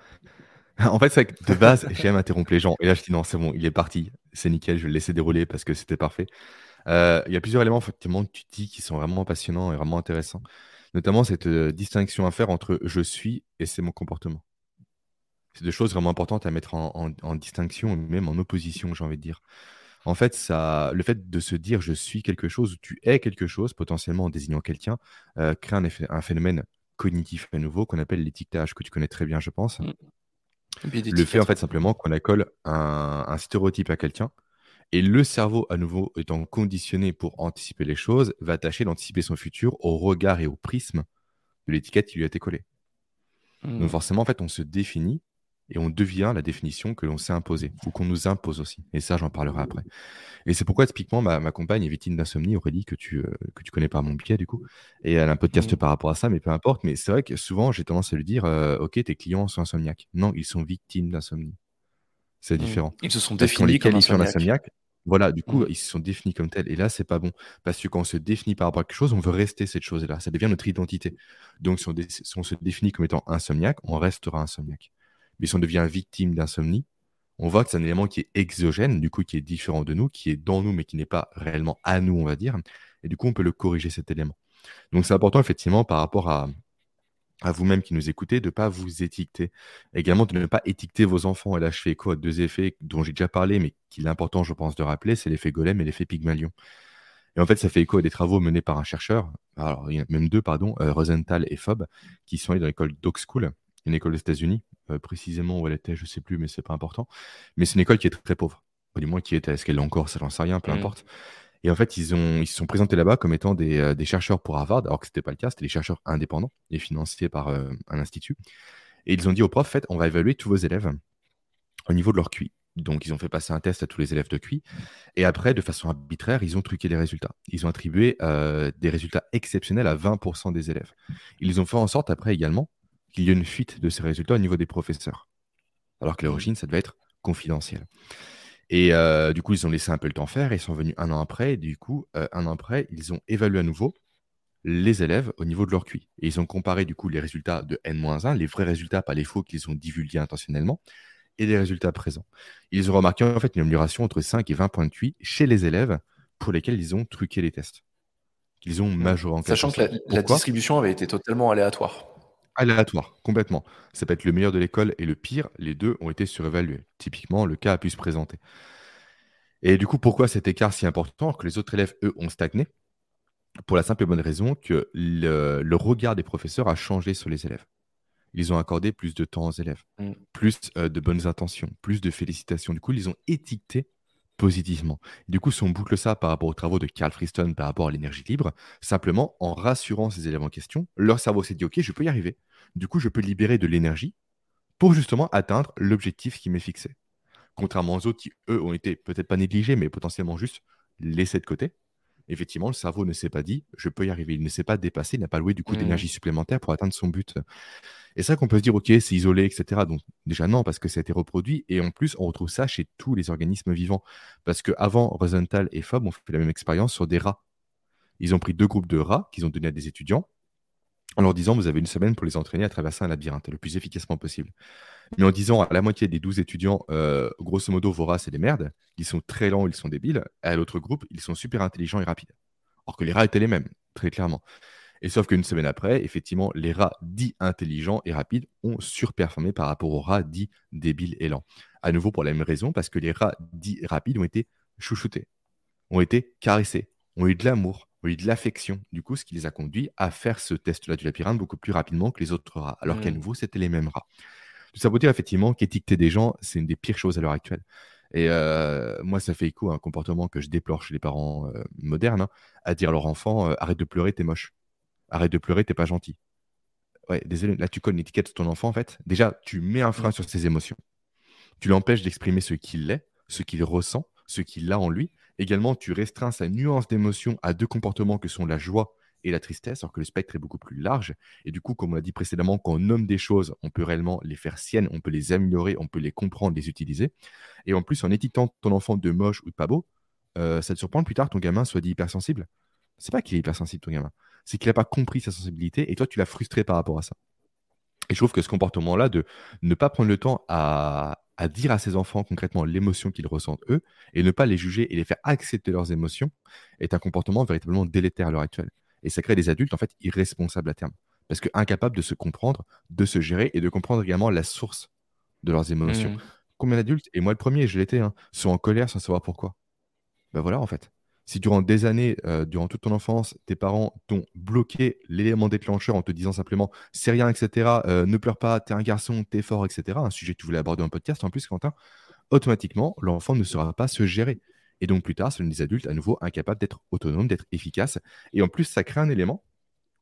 En fait, c'est que de base, j'aime interrompre les gens. Et là, je dis non, c'est bon, il est parti. C'est nickel, je vais le laisser dérouler parce que c'était parfait. Euh, il y a plusieurs éléments effectivement que tu dis qui sont vraiment passionnants et vraiment intéressants. Notamment cette distinction à faire entre je suis et c'est mon comportement. C'est deux choses vraiment importantes à mettre en, distinction, même en opposition, j'ai envie de dire. En fait, ça, le fait de se dire je suis quelque chose ou tu es quelque chose, potentiellement en désignant quelqu'un, euh, crée un, effet, un, phénomène cognitif à nouveau qu'on appelle l'étiquetage, que tu connais très bien, je pense. Mmh. Le fait, en fait, simplement qu'on accole un, un stéréotype à quelqu'un, et le cerveau, à nouveau, étant conditionné pour anticiper les choses, va tâcher d'anticiper son futur au regard et au prisme de l'étiquette qui lui a été collée. Donc mmh. forcément, en fait, on se définit et on devient la définition que l'on s'est imposée ou qu'on nous impose aussi. Et ça, j'en parlerai après. Et c'est pourquoi, typiquement, ma, ma compagne est victime d'insomnie, Aurélie, que tu, euh, que tu connais par mon biais, du coup. Et elle a un podcast mmh. par rapport à ça, mais peu importe. Mais c'est vrai que souvent, j'ai tendance à lui dire euh, Ok, tes clients sont insomniaques. Non, ils sont victimes d'insomnie. C'est mmh. différent. Ils se sont définis comme insomniaques. Voilà, du coup, mmh. ils se sont définis comme tels. Et là, c'est pas bon. Parce que quand on se définit par rapport à quelque chose, on veut rester cette chose-là. Ça devient notre identité. Donc, si on, si on, se définit comme étant insomniaque, on restera insomniaque. Mais si on devient victime d'insomnie, on voit que c'est un élément qui est exogène, du coup, qui est différent de nous, qui est dans nous, mais qui n'est pas réellement à nous, on va dire. Et du coup, on peut le corriger, cet élément. Donc, c'est important, effectivement, par rapport à, à vous-même qui nous écoutez, de ne pas vous étiqueter. Également, de ne pas étiqueter vos enfants. Et là, je fais écho à deux effets dont j'ai déjà parlé, mais qu'il est important, je pense, de rappeler, c'est l'effet golem et l'effet pygmalion. Et en fait, ça fait écho à des travaux menés par un chercheur, alors il y en a même deux, pardon, euh, Rosenthal et Fobb, qui sont allés dans l'école Doc School, une école aux États-Unis, euh, précisément où elle était, je ne sais plus, mais c'est pas important. Mais c'est une école qui est très, pauvre. du moins qui était, est-ce qu'elle est encore, ça j'en sais rien, peu mmh. importe. Et en fait, ils, se sont présentés là-bas comme étant des, euh, chercheurs pour Harvard, alors que ce n'était pas le cas, c'était des chercheurs indépendants et financés par euh, un institut. Et ils ont dit au prof, fait, on va évaluer tous vos élèves au niveau de leur QI. Donc, ils ont fait passer un test à tous les élèves de QI. Et après, de façon arbitraire, ils ont truqué les résultats. Ils ont attribué euh, des résultats exceptionnels à 20% des élèves. Ils ont fait en sorte, après également, qu'il y ait une fuite de ces résultats au niveau des professeurs. Alors que l'origine, ça devait être confidentiel. Et euh, du coup, ils ont laissé un peu le temps faire. Et ils sont venus un an après. Et du coup, euh, un an après, ils ont évalué à nouveau les élèves au niveau de leur QI. Et ils ont comparé du coup les résultats de N-1, les vrais résultats, pas les faux qu'ils ont divulgués intentionnellement, et les résultats présents. Ils ont remarqué en fait une amélioration entre 5 et 20 points de QI chez les élèves pour lesquels ils ont truqué les tests, qu'ils ont majoré en Sachant que la distribution avait été totalement aléatoire. Aléatoire, complètement. Ça peut être le meilleur de l'école et le pire, les deux ont été surévalués. Typiquement, le cas a pu se présenter. Et du coup, pourquoi cet écart si important que les autres élèves, eux, ont stagné? Pour la simple et bonne raison que le, regard des professeurs a changé sur les élèves. Ils ont accordé plus de temps aux élèves, mm. plus euh, de bonnes intentions, plus de félicitations. Du coup, ils ont étiqueté positivement. Du coup, si on boucle ça par rapport aux travaux de Carl Friston par rapport à l'énergie libre, simplement en rassurant ces élèves en question, leur cerveau s'est dit Ok, je peux y arriver. Du coup, je peux libérer de l'énergie pour justement atteindre l'objectif qui m'est fixé. Contrairement aux autres qui, eux, ont été peut-être pas négligés, mais potentiellement juste laissés de côté. Effectivement, le cerveau ne s'est pas dit je peux y arriver. Il ne s'est pas dépassé, il n'a pas loué du coup mmh. d'énergie supplémentaire pour atteindre son but. Et ça qu'on peut se dire, ok, c'est isolé, etc. Donc déjà non, parce que ça a été reproduit. Et en plus, on retrouve ça chez tous les organismes vivants. Parce qu'avant, Rosenthal et Fob ont fait la même expérience sur des rats. Ils ont pris deux groupes de rats qu'ils ont donnés à des étudiants en leur disant, vous avez une semaine pour les entraîner à traverser un labyrinthe le plus efficacement possible. Mais en disant à la moitié des 12 étudiants, euh, grosso modo, vos rats, c'est des merdes, ils sont très lents, ils sont débiles, à l'autre groupe, ils sont super intelligents et rapides. Or que les rats étaient les mêmes, très clairement. Et sauf qu'une semaine après, effectivement, les rats dits intelligents et rapides ont surperformé par rapport aux rats dits débiles et lents. À nouveau pour la même raison, parce que les rats dits rapides ont été chouchoutés, ont été caressés, ont eu de l'amour, eu de l'affection. Du coup, ce qui les a conduits à faire ce test-là du labyrinthe beaucoup plus rapidement que les autres rats, alors qu'à nouveau, c'était les mêmes rats. Tout dire effectivement qu'étiqueter des gens, c'est une des pires choses à l'heure actuelle. Et euh, moi, ça fait écho à un comportement que je déplore chez les parents euh, modernes, hein, à dire à leur enfant euh, arrête de pleurer, t'es moche arrête de pleurer, t'es pas gentil. Ouais, désolé, là tu colles une étiquette sur ton enfant en fait. Déjà, tu mets un frein sur ses émotions. Tu l'empêches d'exprimer ce qu'il est, ce qu'il ressent, ce qu'il a en lui. Également, tu restreins sa nuance d'émotion à deux comportements que sont la joie et la tristesse, alors que le spectre est beaucoup plus large. Et du coup, comme on l'a dit précédemment, quand on nomme des choses, on peut réellement les faire siennes, on peut les améliorer, on peut les comprendre, les utiliser. Et en plus, en étiquetant ton enfant de moche ou de pas beau, euh, ça te surprend plus tard ton gamin soit dit hypersensible. C'est pas qu'il est hypersensible ton gamin, c'est qu'il n'a pas compris sa sensibilité et toi tu l'as frustré par rapport à ça. Et je trouve que ce comportement-là de ne pas prendre le temps à, à dire à ses enfants concrètement l'émotion qu'ils ressentent eux et ne pas les juger et les faire accepter leurs émotions est un comportement véritablement délétère à l'heure actuelle. Et ça crée des adultes en fait irresponsables à terme. Parce que incapables de se comprendre, de se gérer et de comprendre également la source de leurs émotions. Mmh. Combien d'adultes, et moi le premier, je l'étais, hein, sont en colère sans savoir pourquoi? Ben voilà en fait. Si durant des années, euh, durant toute ton enfance, tes parents t'ont bloqué l'élément déclencheur en te disant simplement c'est rien, etc., euh, ne pleure pas, t'es un garçon, t'es fort, etc., un sujet que tu voulais aborder un podcast en plus, Quentin, automatiquement, l'enfant ne saura pas se gérer. Et donc plus tard, ce sont des adultes à nouveau incapables d'être autonomes, d'être efficaces. Et en plus, ça crée un élément,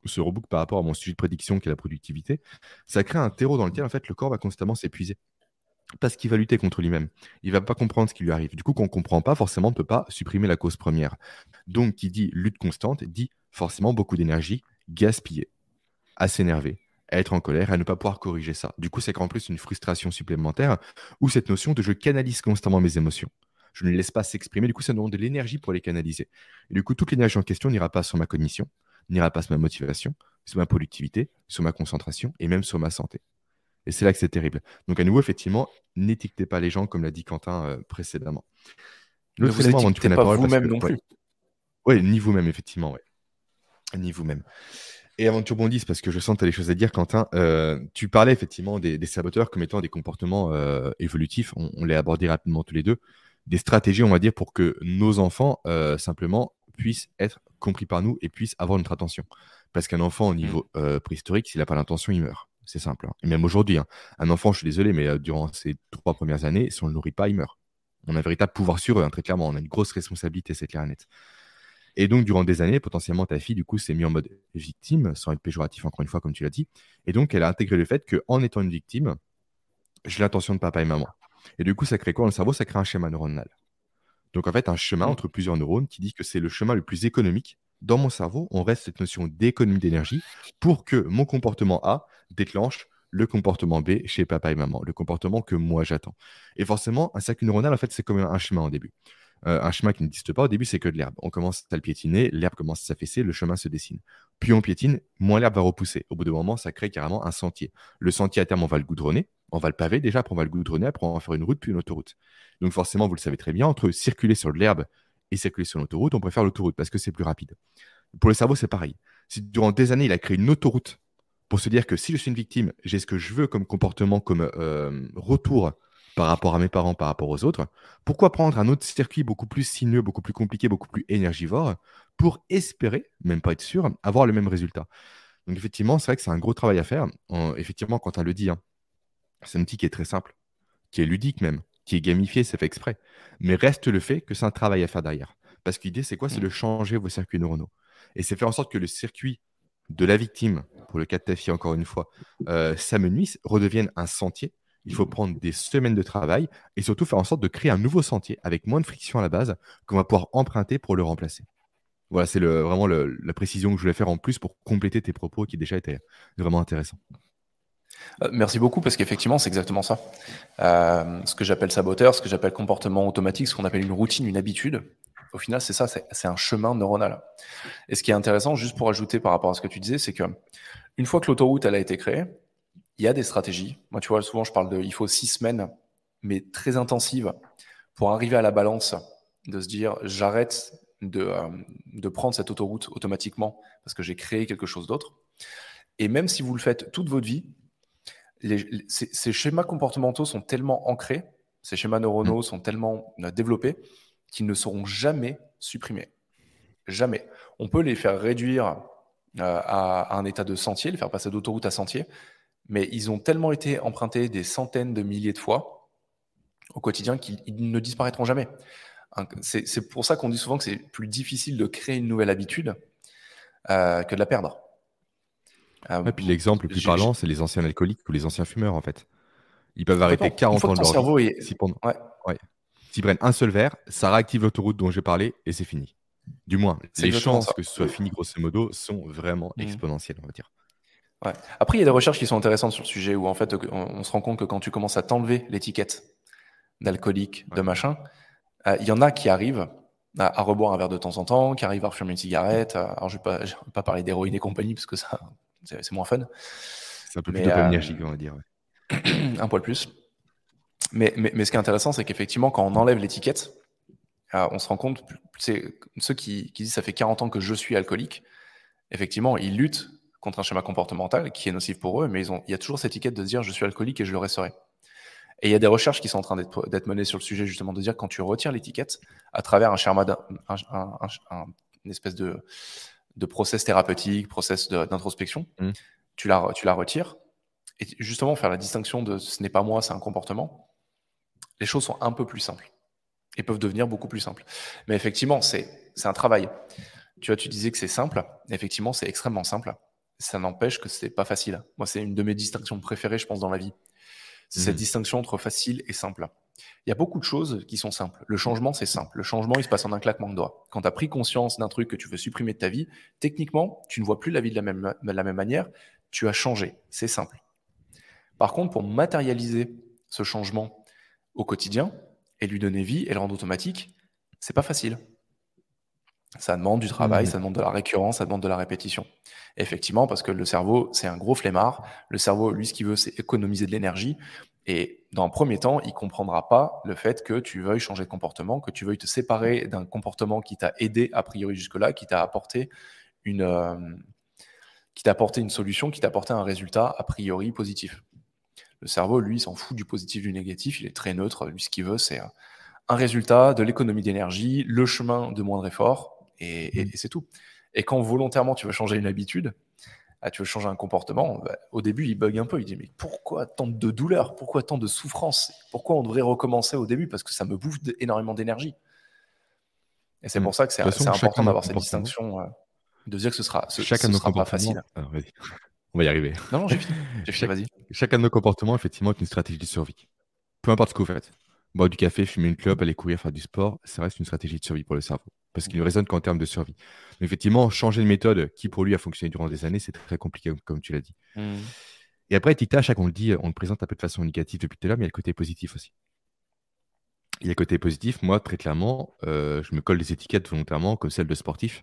ce rebook par rapport à mon sujet de prédiction qui est la productivité, ça crée un terreau dans lequel en fait le corps va constamment s'épuiser. Parce qu'il va lutter contre lui-même. Il va pas comprendre ce qui lui arrive. Du coup, quand on ne comprend pas, forcément, on ne peut pas supprimer la cause première. Donc, qui dit lutte constante, dit forcément beaucoup d'énergie gaspillée, à s'énerver, à être en colère, à ne pas pouvoir corriger ça. Du coup, c'est qu'en plus une frustration supplémentaire ou cette notion de je canalise constamment mes émotions je ne les laisse pas s'exprimer. Du coup, ça demande de l'énergie pour les canaliser. Et du coup, toute l'énergie en question n'ira pas sur ma cognition, n'ira pas sur ma motivation, sur ma productivité, sur ma concentration et même sur ma santé. Et c'est là que c'est terrible. Donc, à nouveau, effectivement, n'étiquetez pas les gens, comme l'a dit Quentin euh, précédemment. L'autre élément avant de pas vous-même non plus. Oui, ni vous-même, effectivement. Ouais. Ni vous-même. Et avant que tu rebondisses, parce que je sens que tu as des choses à dire, Quentin, euh, tu parlais effectivement des, saboteurs comme étant des comportements euh, évolutifs. On, on l'a abordé rapidement tous les deux des stratégies, on va dire, pour que nos enfants, simplement, puissent être compris par nous et puissent avoir notre attention. Parce qu'un enfant au niveau mm. euh, préhistorique, s'il n'a pas l'intention, il meurt. C'est simple. Hein. Et même aujourd'hui, hein. un enfant, je suis désolé, mais euh, durant ces trois premières années, si on ne le nourrit pas, il meurt. On a un véritable pouvoir sur eux, hein, très clairement. On a une grosse responsabilité, c'est clair et net. Et donc, durant des années, potentiellement, ta fille, du coup, s'est mise en mode victime, sans être péjoratif, encore une fois, comme tu l'as dit. Et donc, elle a intégré le fait qu'en étant une victime, j'ai l'attention de papa et maman. Et du coup, ça crée quoi? Dans le cerveau Ça crée un schéma neuronal. Donc en fait, un chemin mmh. entre plusieurs neurones qui dit que c'est le chemin le plus économique. Dans mon cerveau, on reste cette notion d'économie d'énergie pour que mon comportement A déclenche le comportement B chez papa et maman, le comportement que moi j'attends. Et forcément, un circuit neuronal, en fait, c'est comme un chemin au début. Euh, un chemin qui n'existe pas au début, c'est que de l'herbe. On commence à le piétiner, l'herbe commence à s'affaisser, le chemin se dessine. Puis on piétine, moins l'herbe va repousser. Au bout d'un moment, ça crée carrément un sentier. Le sentier, à terme, on va le goudronner. On va le paver déjà, après on va le goudronner, après on va faire une route, puis une autoroute. Donc forcément, vous le savez très bien, entre circuler sur de l'herbe et circuler sur l'autoroute, on préfère l'autoroute parce que c'est plus rapide. Pour le cerveau, c'est pareil. Si durant des années, il a créé une autoroute pour se dire que si je suis une victime, j'ai ce que je veux comme comportement, comme euh, retour par rapport à mes parents, par rapport aux autres, pourquoi prendre un autre circuit beaucoup plus sinueux, beaucoup plus compliqué, beaucoup plus énergivore pour espérer, même pas être sûr, avoir le même résultat? Donc effectivement, c'est vrai que c'est un gros travail à faire. effectivement, quand on le dit, hein, c'est un outil qui est très simple, qui est ludique même, qui est gamifié, c'est fait exprès. Mais reste le fait que c'est un travail à faire derrière. Parce que l'idée, c'est quoi? C'est de changer vos circuits neuronaux. Et c'est faire en sorte que le circuit de la victime, pour le cas de ta fille encore une fois, euh, s'amenuise, redevienne un sentier il faut prendre des semaines de travail et surtout faire en sorte de créer un nouveau sentier avec moins de friction à la base qu'on va pouvoir emprunter pour le remplacer. Voilà, c'est vraiment la précision que je voulais faire en plus pour compléter tes propos qui déjà étaient vraiment intéressants. Euh, merci beaucoup parce qu'effectivement c'est exactement ça. Euh, ce que j'appelle saboteur, ce que j'appelle comportement automatique, ce qu'on appelle une routine, une habitude, au final c'est ça, c'est un chemin neuronal. Et ce qui est intéressant, juste pour ajouter par rapport à ce que tu disais, c'est que une fois que l'autoroute elle a été créée, il y a des stratégies. Moi, tu vois, souvent, je parle de, il faut six semaines, mais très intensives, pour arriver à la balance, de se dire, j'arrête de, euh, de prendre cette autoroute automatiquement parce que j'ai créé quelque chose d'autre. Et même si vous le faites toute votre vie, ces, schémas comportementaux sont tellement ancrés, ces schémas neuronaux mmh. sont tellement euh, développés qu'ils ne seront jamais supprimés. Jamais. On peut les faire réduire euh, à, un état de sentier, les faire passer d'autoroute à sentier, mais ils ont tellement été empruntés des centaines de milliers de fois au quotidien qu'ils ne disparaîtront jamais. C'est pour ça qu'on dit souvent que c'est plus difficile de créer une nouvelle habitude euh, que de la perdre. Et puis l'exemple le plus parlant, c'est les anciens alcooliques ou les anciens fumeurs, en fait. Ils peuvent arrêter 40 ans de leur vie. Si S'ils prennent un seul verre, ça réactive l'autoroute dont j'ai parlé et c'est fini. Du moins, les chances que ce soit fini, grosso modo, sont vraiment mmh. exponentielles, on va dire. Après, il y a des recherches qui sont intéressantes sur le sujet où en fait, on, se rend compte que quand tu commences à t'enlever l'étiquette d'alcoolique, de machin, euh, il y en a qui arrivent à, reboire un verre de temps en temps, qui arrivent à refumer une cigarette. Alors, je ne vais, pas parler d'héroïne et compagnie parce que ça, c'est moins fun. C'est un peu plus dopaminergique, on va dire. un poil plus. Mais, mais, ce qui est intéressant, c'est qu'effectivement, quand on enlève l'étiquette, euh, on se rend compte, c'est ceux qui, qui disent ça fait 40 ans que je suis alcoolique, effectivement, ils luttent contre un schéma comportemental qui est nocif pour eux, mais ils ont, il y a toujours cette étiquette de dire je suis alcoolique et je le resterai. Et il y a des recherches qui sont en train d'être menées sur le sujet, justement, de dire quand tu retires l'étiquette à travers un schéma, un, une espèce de, de process thérapeutique, process d'introspection, mmh. tu, la, tu la retires. Et justement, faire la distinction de ce n'est pas moi, c'est un comportement, les choses sont un peu plus simples et peuvent devenir beaucoup plus simples. Mais effectivement, c'est un travail. Tu vois, tu disais que c'est simple. Effectivement, c'est extrêmement simple. Ça n'empêche que c'est pas facile. Moi, c'est une de mes distinctions préférées, je pense, dans la vie. C'est cette mmh. distinction entre facile et simple. Il y a beaucoup de choses qui sont simples. Le changement, c'est simple. Le changement, il se passe en un claquement de doigts. Quand tu as pris conscience d'un truc que tu veux supprimer de ta vie, techniquement, tu ne vois plus la vie de la même, manière. Tu as changé. C'est simple. Par contre, pour matérialiser ce changement au quotidien et lui donner vie et le rendre automatique, c'est pas facile. Ça demande du travail, mmh. ça demande de la récurrence, ça demande de la répétition. effectivement, parce que le cerveau, c'est un gros flemmard. Le cerveau, lui, ce qu'il veut, c'est économiser de l'énergie. Et dans un premier temps, il comprendra pas le fait que tu veuilles changer de comportement, que tu veuilles te séparer d'un comportement qui t'a aidé a priori jusque-là, qui t'a apporté une, euh, qui t'a apporté une solution, qui t'a apporté un résultat a priori positif. Le cerveau, lui, s'en fout du positif, du négatif, il est très neutre. Lui, ce qu'il veut, c'est un résultat, de l'économie d'énergie, le chemin de moindre effort, et, mmh. c'est tout. Et quand volontairement tu veux changer une habitude, ah, tu veux changer un comportement, bah, au début, il bug un peu. Il dit Mais pourquoi tant de douleur? Pourquoi tant de souffrance? Pourquoi on devrait recommencer au début? Parce que ça me bouffe énormément d'énergie. Et c'est mmh. pour ça que c'est important d'avoir cette distinction, euh, de dire que ce sera, ce, chacun ce sera pas facile. Ah, on va y arriver. Non, non, j'ai fini. fini vas-y. Chacun de nos comportements, effectivement, est une stratégie de survie. Peu importe ce que vous faites. Boire du café, fumer une clope, aller courir, faire du sport, ça reste une stratégie de survie pour le cerveau. Parce qu'il ne raisonne qu'en termes de survie. Mais effectivement, changer de méthode qui, pour lui, a fonctionné durant des années, c'est très compliqué, comme tu l'as dit. Mmh. Et après, Tita, chaque on le dit, on le présente un peu de façon négative depuis tout à l'heure, mais il y a le côté positif aussi. Il y a le côté positif. Moi, très clairement, euh, je me colle des étiquettes volontairement, comme celle de sportif,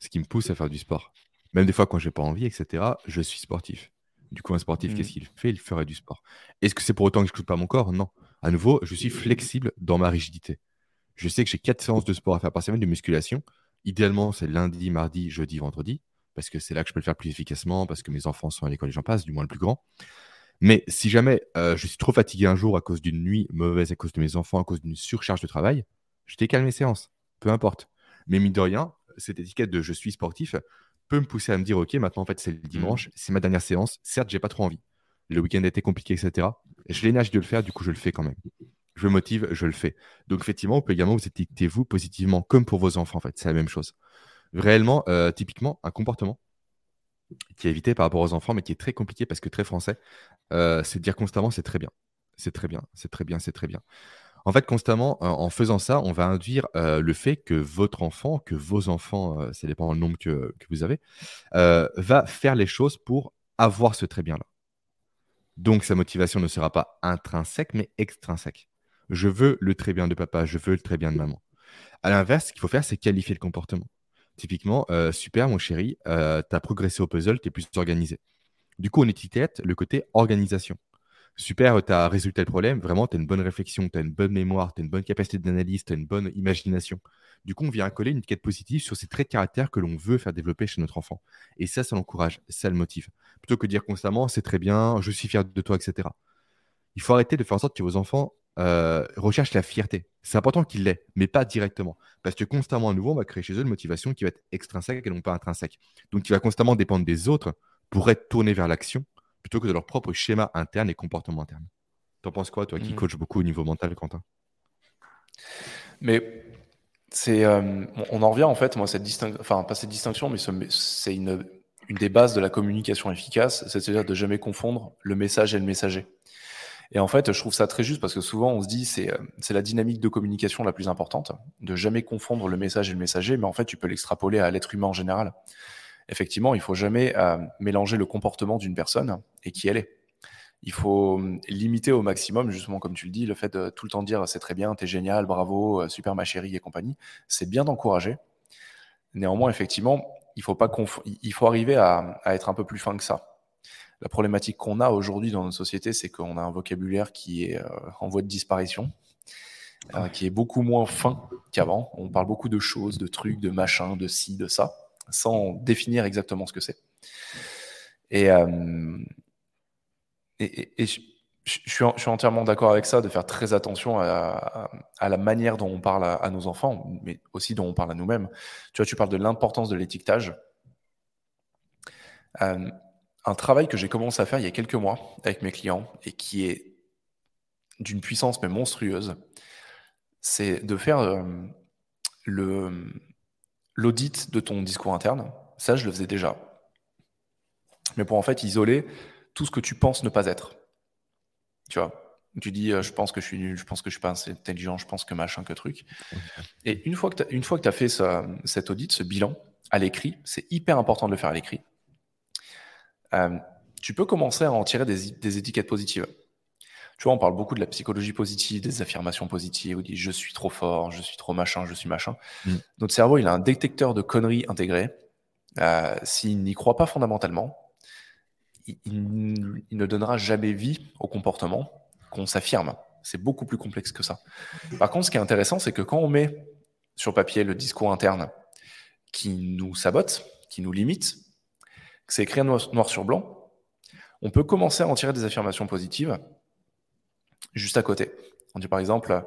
ce qui me pousse à faire du sport. Même des fois, quand j'ai pas envie, etc., je suis sportif. Du coup, un sportif, qu'est-ce mmh. qu'il fait? Il ferait du sport. Est-ce que c'est pour autant que je n'écoute pas mon corps? Non. À nouveau, je suis flexible dans ma rigidité. Je sais que j'ai quatre séances de sport à faire par semaine de musculation. Idéalement, c'est lundi, mardi, jeudi, vendredi, parce que c'est là que je peux le faire plus efficacement, parce que mes enfants sont à l'école et j'en passe, du moins le plus grand. Mais si jamais euh, je suis trop fatigué un jour à cause d'une nuit mauvaise, à cause de mes enfants, à cause d'une surcharge de travail, je décale mes séances. Peu importe. Mais mine de rien, cette étiquette de je suis sportif, peut me pousser à me dire, OK, maintenant, en fait, c'est le mmh. dimanche, c'est ma dernière séance. Certes, j'ai pas trop envie. Le week-end été compliqué, etc. Je l'énergie de le faire, du coup, je le fais quand même. Je me motive, je le fais. Donc, effectivement, on peut également vous étiqueter vous positivement, comme pour vos enfants, en fait. C'est la même chose. Réellement, euh, typiquement, un comportement qui est évité par rapport aux enfants, mais qui est très compliqué parce que très français, euh, c'est de dire constamment c'est très bien. C'est très bien, c'est très bien, c'est très bien. En fait, constamment, en faisant ça, on va induire euh, le fait que votre enfant, que vos enfants, ça dépend du nombre que, vous avez, va faire les choses pour avoir ce très bien-là. Donc, sa motivation ne sera pas intrinsèque, mais extrinsèque. Je veux le très bien de papa, je veux le très bien de maman. À l'inverse, ce qu'il faut faire, c'est qualifier le comportement. Typiquement, super, mon chéri, tu as progressé au puzzle, tu es plus organisé. Du coup, on étiquette le côté organisation super, tu as résolu le problème, vraiment, tu as une bonne réflexion, tu as une bonne mémoire, tu as une bonne capacité d'analyse, tu as une bonne imagination. Du coup, on vient coller une étiquette positive sur ces traits de caractère que l'on veut faire développer chez notre enfant. Et ça, ça l'encourage, ça le motive. Plutôt que de dire constamment, c'est très bien, je suis fier de toi, etc. Il faut arrêter de faire en sorte que vos enfants euh, recherchent la fierté. C'est important qu'il l'ait, mais pas directement. Parce que constamment, à nouveau, on va créer chez eux une motivation qui va être extrinsèque et non pas intrinsèque. Donc, qui va constamment dépendre des autres pour être tourné vers l'action plutôt que de leur propre schéma interne et comportement interne. T'en penses quoi, toi qui mhm. coach beaucoup au niveau mental, Quentin? Mais c'est, euh, on en revient en fait, moi, cette distinction, enfin pas cette distinction, mais c'est une, une des bases de la communication efficace, c'est-à-dire de jamais confondre le message et le messager. Et en fait, je trouve ça très juste parce que souvent on se dit c'est euh, c'est la dynamique de communication la plus importante, de jamais confondre le message et le messager, mais en fait tu peux l'extrapoler à l'être humain en général. Effectivement, il faut jamais euh, mélanger le comportement d'une personne et qui elle est. Il faut hum, limiter au maximum, justement, comme tu le dis, le fait de tout le temps dire c'est très bien, t'es génial, bravo, euh, super ma chérie et compagnie. C'est bien d'encourager. Néanmoins, effectivement, il faut, pas il faut arriver à, à être un peu plus fin que ça. La problématique qu'on a aujourd'hui dans notre société, c'est qu'on a un vocabulaire qui est euh, en voie de disparition, euh, qui est beaucoup moins fin qu'avant. On parle beaucoup de choses, de trucs, de machins, de ci, de ça, sans définir exactement ce que c'est. Et, euh, et, je, suis, entièrement d'accord avec ça, de faire très attention à, la manière dont on parle à, nos enfants, mais aussi dont on parle à nous-mêmes. Tu vois, tu parles de l'importance de l'étiquetage un travail que j'ai commencé à faire il y a quelques mois avec mes clients et qui est d'une puissance mais monstrueuse, c'est de faire euh, l'audit de ton discours interne. Ça, je le faisais déjà. Mais pour en fait isoler tout ce que tu penses ne pas être. Tu vois, tu dis euh, je pense que je suis nul, je pense que je suis pas intelligent, je pense que machin que truc. Et une fois que tu as, fait cet audit, ce bilan à l'écrit, c'est hyper important de le faire à l'écrit. Euh, tu peux commencer à en tirer des, étiquettes positives. Tu vois, on parle beaucoup de la psychologie positive, des affirmations positives, on dit je suis trop fort, je suis trop machin, je suis machin. Mm. Notre cerveau, il a un détecteur de conneries intégré. Euh, s'il n'y croit pas fondamentalement, il, ne donnera jamais vie au comportement qu'on s'affirme. C'est beaucoup plus complexe que ça. Par contre, ce qui est intéressant, c'est que quand on met sur papier le discours interne qui nous sabote, qui nous limite, c'est écrit noir, sur blanc, on peut commencer à en tirer des affirmations positives juste à côté. On dit par exemple,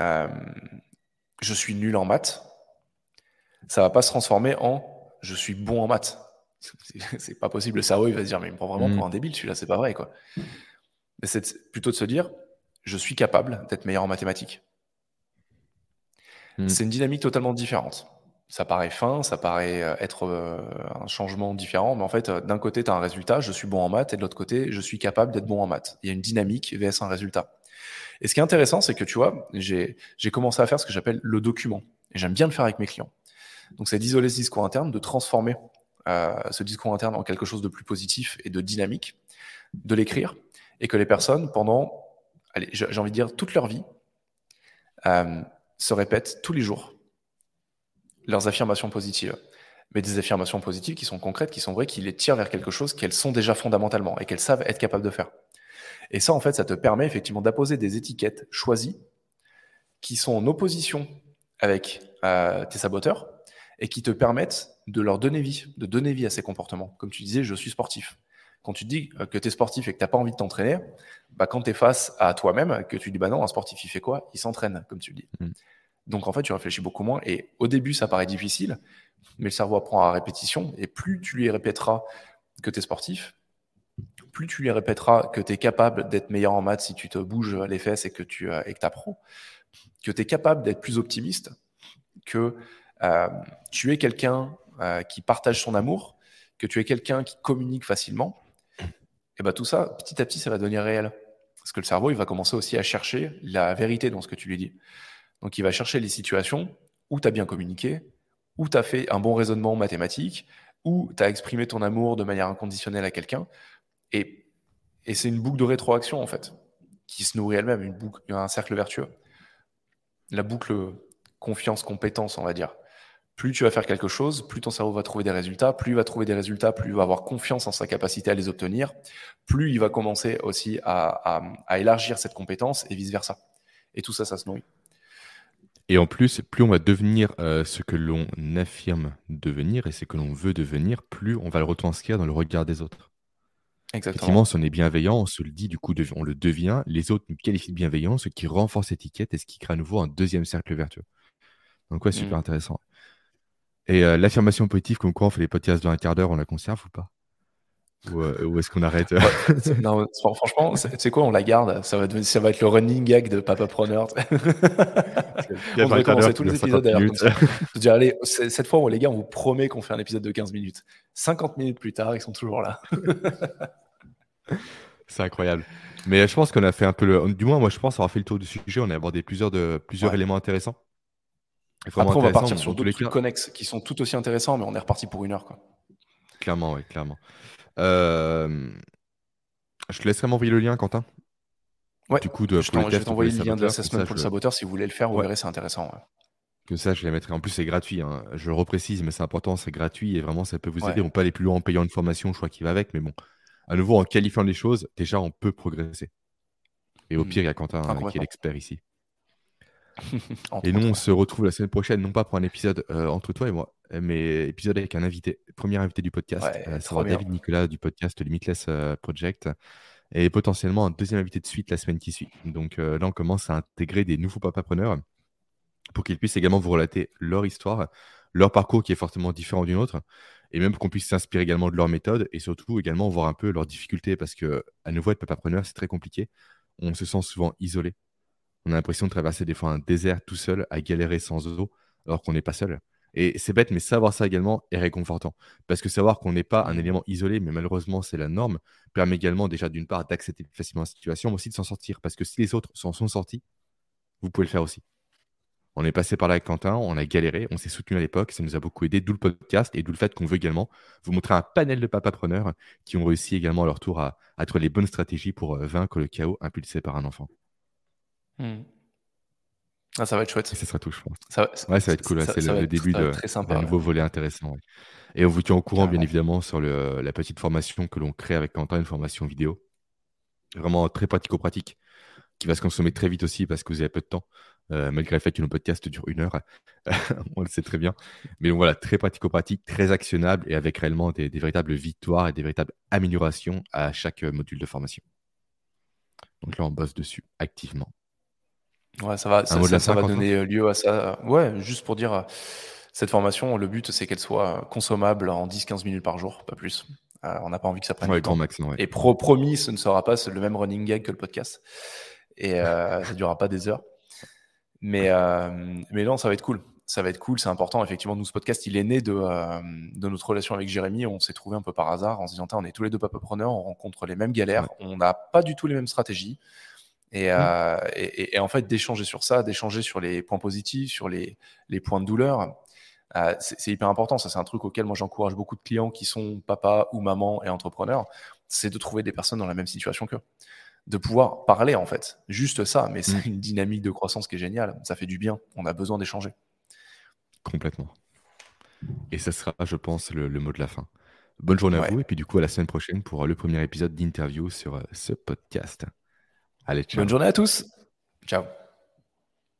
euh, je suis nul en maths. Ça va pas se transformer en je suis bon en maths. C'est pas possible. Le cerveau, il va se dire, mais il me prend vraiment pour mm. un débile, celui-là, c'est pas vrai, quoi. Mais c'est plutôt de se dire, je suis capable d'être meilleur en mathématiques. Mm. C'est une dynamique totalement différente ça paraît fin, ça paraît euh, être euh, un changement différent, mais en fait, euh, d'un côté, tu as un résultat, je suis bon en maths, et de l'autre côté, je suis capable d'être bon en maths. Il y a une dynamique vs un résultat. Et ce qui est intéressant, c'est que tu vois, j'ai commencé à faire ce que j'appelle le document. Et j'aime bien le faire avec mes clients. Donc, c'est d'isoler ce discours interne, de transformer ce discours interne en quelque chose de plus positif et de dynamique, de l'écrire, et que les personnes, pendant, j'ai envie de dire, toute leur vie, se répètent tous les jours leurs affirmations positives. Mais des affirmations positives qui sont concrètes, qui sont vraies, qui les tirent vers quelque chose qu'elles sont déjà fondamentalement et qu'elles savent être capables de faire. Et ça, en fait, ça te permet effectivement d'apposer des étiquettes choisies qui sont en opposition avec euh, tes saboteurs et qui te permettent de leur donner vie, de donner vie à ces comportements. Comme tu disais, je suis sportif. Quand tu dis euh, que tu es sportif et que tu n'as pas envie de t'entraîner, bah, quand tu es face à toi-même, que tu dis, bah non, un sportif, il fait quoi? Il s'entraîne, comme tu le dis. Mm. Donc en fait, tu réfléchis beaucoup moins. Et au début, ça paraît difficile, mais le cerveau apprend à répétition. Et plus tu lui répéteras que tu es sportif, plus tu lui répéteras que tu es capable d'être meilleur en maths si tu te bouges les fesses et que tu euh, et que apprends, que tu es capable d'être plus optimiste, que euh, tu es quelqu'un euh, qui partage son amour, que tu es quelqu'un qui communique facilement, et bien tout ça, petit à petit, ça va devenir réel. Parce que le cerveau, il va commencer aussi à chercher la vérité dans ce que tu lui dis. Donc il va chercher les situations où tu as bien communiqué, où tu as fait un bon raisonnement mathématique, où tu as exprimé ton amour de manière inconditionnelle à quelqu'un. Et, et c'est une boucle de rétroaction, en fait, qui se nourrit elle-même, une boucle, un cercle vertueux. La boucle confiance-compétence, on va dire. Plus tu vas faire quelque chose, plus ton cerveau va trouver des résultats, plus il va trouver des résultats, plus il va avoir confiance en sa capacité à les obtenir, plus il va commencer aussi à, à élargir cette compétence et vice-versa. Et tout ça, ça se nourrit. Et en plus, plus on va devenir euh, ce que l'on affirme devenir et ce que l'on veut devenir, plus on va le retranscrire dans le regard des autres. Exactement. Effectivement, si on est bienveillant, on se le dit, du coup, on le devient. Les autres nous qualifient de bienveillant, ce qui renforce l'étiquette et ce qui crée à nouveau un deuxième cercle vertueux. Donc, ouais, super mm. intéressant. Et euh, l'affirmation positive, comme quoi on fait les podcasts dans un quart d'heure, on la conserve ou pas? Où, est-ce qu'on arrête non, Franchement, tu sais quoi, on la garde. Ça va, ça va être le running gag de Papa Preneur. on va commencer tous les épisodes d'ailleurs Je dire, allez, cette fois, les gars, on vous promet qu'on fait un épisode de 15 minutes. 50 minutes plus tard, ils sont toujours là. C'est incroyable. Mais je pense qu'on a fait un peu le. Du moins, moi, je pense avoir fait le tour du sujet. On a abordé plusieurs, de... plusieurs éléments intéressants. Après, on va partir sur d'autres trucs connexes qui sont tout aussi intéressants, mais on est reparti pour une heure. Quoi. Clairement, oui, clairement. Euh, je te laisserai m'envoyer le lien, Quentin. Ouais, du coup, de, je, je vais t'envoyer le lien de l'assessment pour le saboteur si vous voulez le faire, vous verrez, c'est intéressant. Que ça, je les mettrai. En plus, c'est gratuit. Hein. Je le reprécise, mais c'est important, c'est gratuit et vraiment, ça peut vous aider. On peut aller plus loin en payant une formation, je crois qu'il va avec, mais bon, à nouveau, en qualifiant les choses, déjà, on peut progresser. Et au hmm. pire, il y a Quentin euh, qui est l'expert ici. et nous, on se retrouve la semaine prochaine, non pas pour un épisode euh, entre toi et moi, mais épisode avec un invité, premier invité du podcast. Euh, ça sera David Nicolas du podcast Limitless Project. Et potentiellement un deuxième invité de suite la semaine qui suit. Donc là, on commence à intégrer des nouveaux papapreneurs pour qu'ils puissent également vous relater leur histoire, leur parcours qui est fortement différent d'une autre, et même qu'on puisse s'inspirer également de leur méthode et surtout également voir un peu leurs difficultés parce que à nouveau être papapreneur c'est très compliqué. On se sent souvent isolé. On a l'impression de traverser des fois un désert tout seul à galérer sans eau alors qu'on n'est pas seul. Et c'est bête, mais savoir ça également est réconfortant. Parce que savoir qu'on n'est pas un élément isolé, mais malheureusement c'est la norme, permet également déjà d'une part d'accepter facilement la situation, mais aussi de s'en sortir. Parce que si les autres s'en sont sortis, vous pouvez le faire aussi. On est passé par là avec Quentin, on a galéré, on s'est soutenu à l'époque, ça nous a beaucoup aidé, d'où le podcast et d'où le fait qu'on veut également vous montrer un panel de papapreneurs qui ont réussi également à leur tour à, trouver les bonnes stratégies pour euh, vaincre le chaos impulsé par un enfant. Hmm. Ah, ça va être chouette. Et ça sera tout, je pense. Ça, ouais, ça va être cool. c'est le, début d'un nouveau volet intéressant. Et on vous tient au courant, bien évidemment, sur la petite formation que l'on crée avec Quentin, une formation vidéo. Vraiment très pratico-pratique, qui va se consommer très vite aussi parce que vous avez peu de temps. Euh, malgré le fait que nos podcasts durent une heure, on le sait très bien. Mais donc voilà, très pratico-pratique, très actionnable et avec réellement des, véritables victoires et des véritables améliorations à chaque module de formation. Donc là, on bosse dessus activement. Ouais, ça va, ça, va donner euh, lieu à ça. Ouais, juste pour dire, cette formation, le but, c'est qu'elle soit consommable en 10-15 minutes par jour, pas plus. on n'a pas envie que ça prenne ouais, du temps. Max, Et promis, ce ne sera pas le même running gag que le podcast. Et ça ne durera pas des heures. Mais, euh, mais non, ça va être cool. Ça va être cool, c'est important. Effectivement, nous, ce podcast, il est né de, euh, de notre relation avec Jérémy. On s'est trouvé un peu par hasard en se disant, on est tous les deux papapreneurs, on rencontre les mêmes galères, on n'a pas du tout les mêmes stratégies. Euh, et, et, en fait, d'échanger sur ça, d'échanger sur les points positifs, sur les, les points de douleur, c'est hyper important. Ça, c'est un truc auquel moi j'encourage beaucoup de clients qui sont papa ou maman et entrepreneurs. C'est de trouver des personnes dans la même situation qu'eux de pouvoir parler en fait. Juste ça, mais c'est mm. une dynamique de croissance qui est géniale. Ça fait du bien. On a besoin d'échanger. Complètement. Et ce sera, je pense, le, mot de la fin. Bonne journée à vous et puis du coup à la semaine prochaine pour le premier épisode d'interview sur euh, ce podcast. Allez. Bonne journée à tous. Ciao.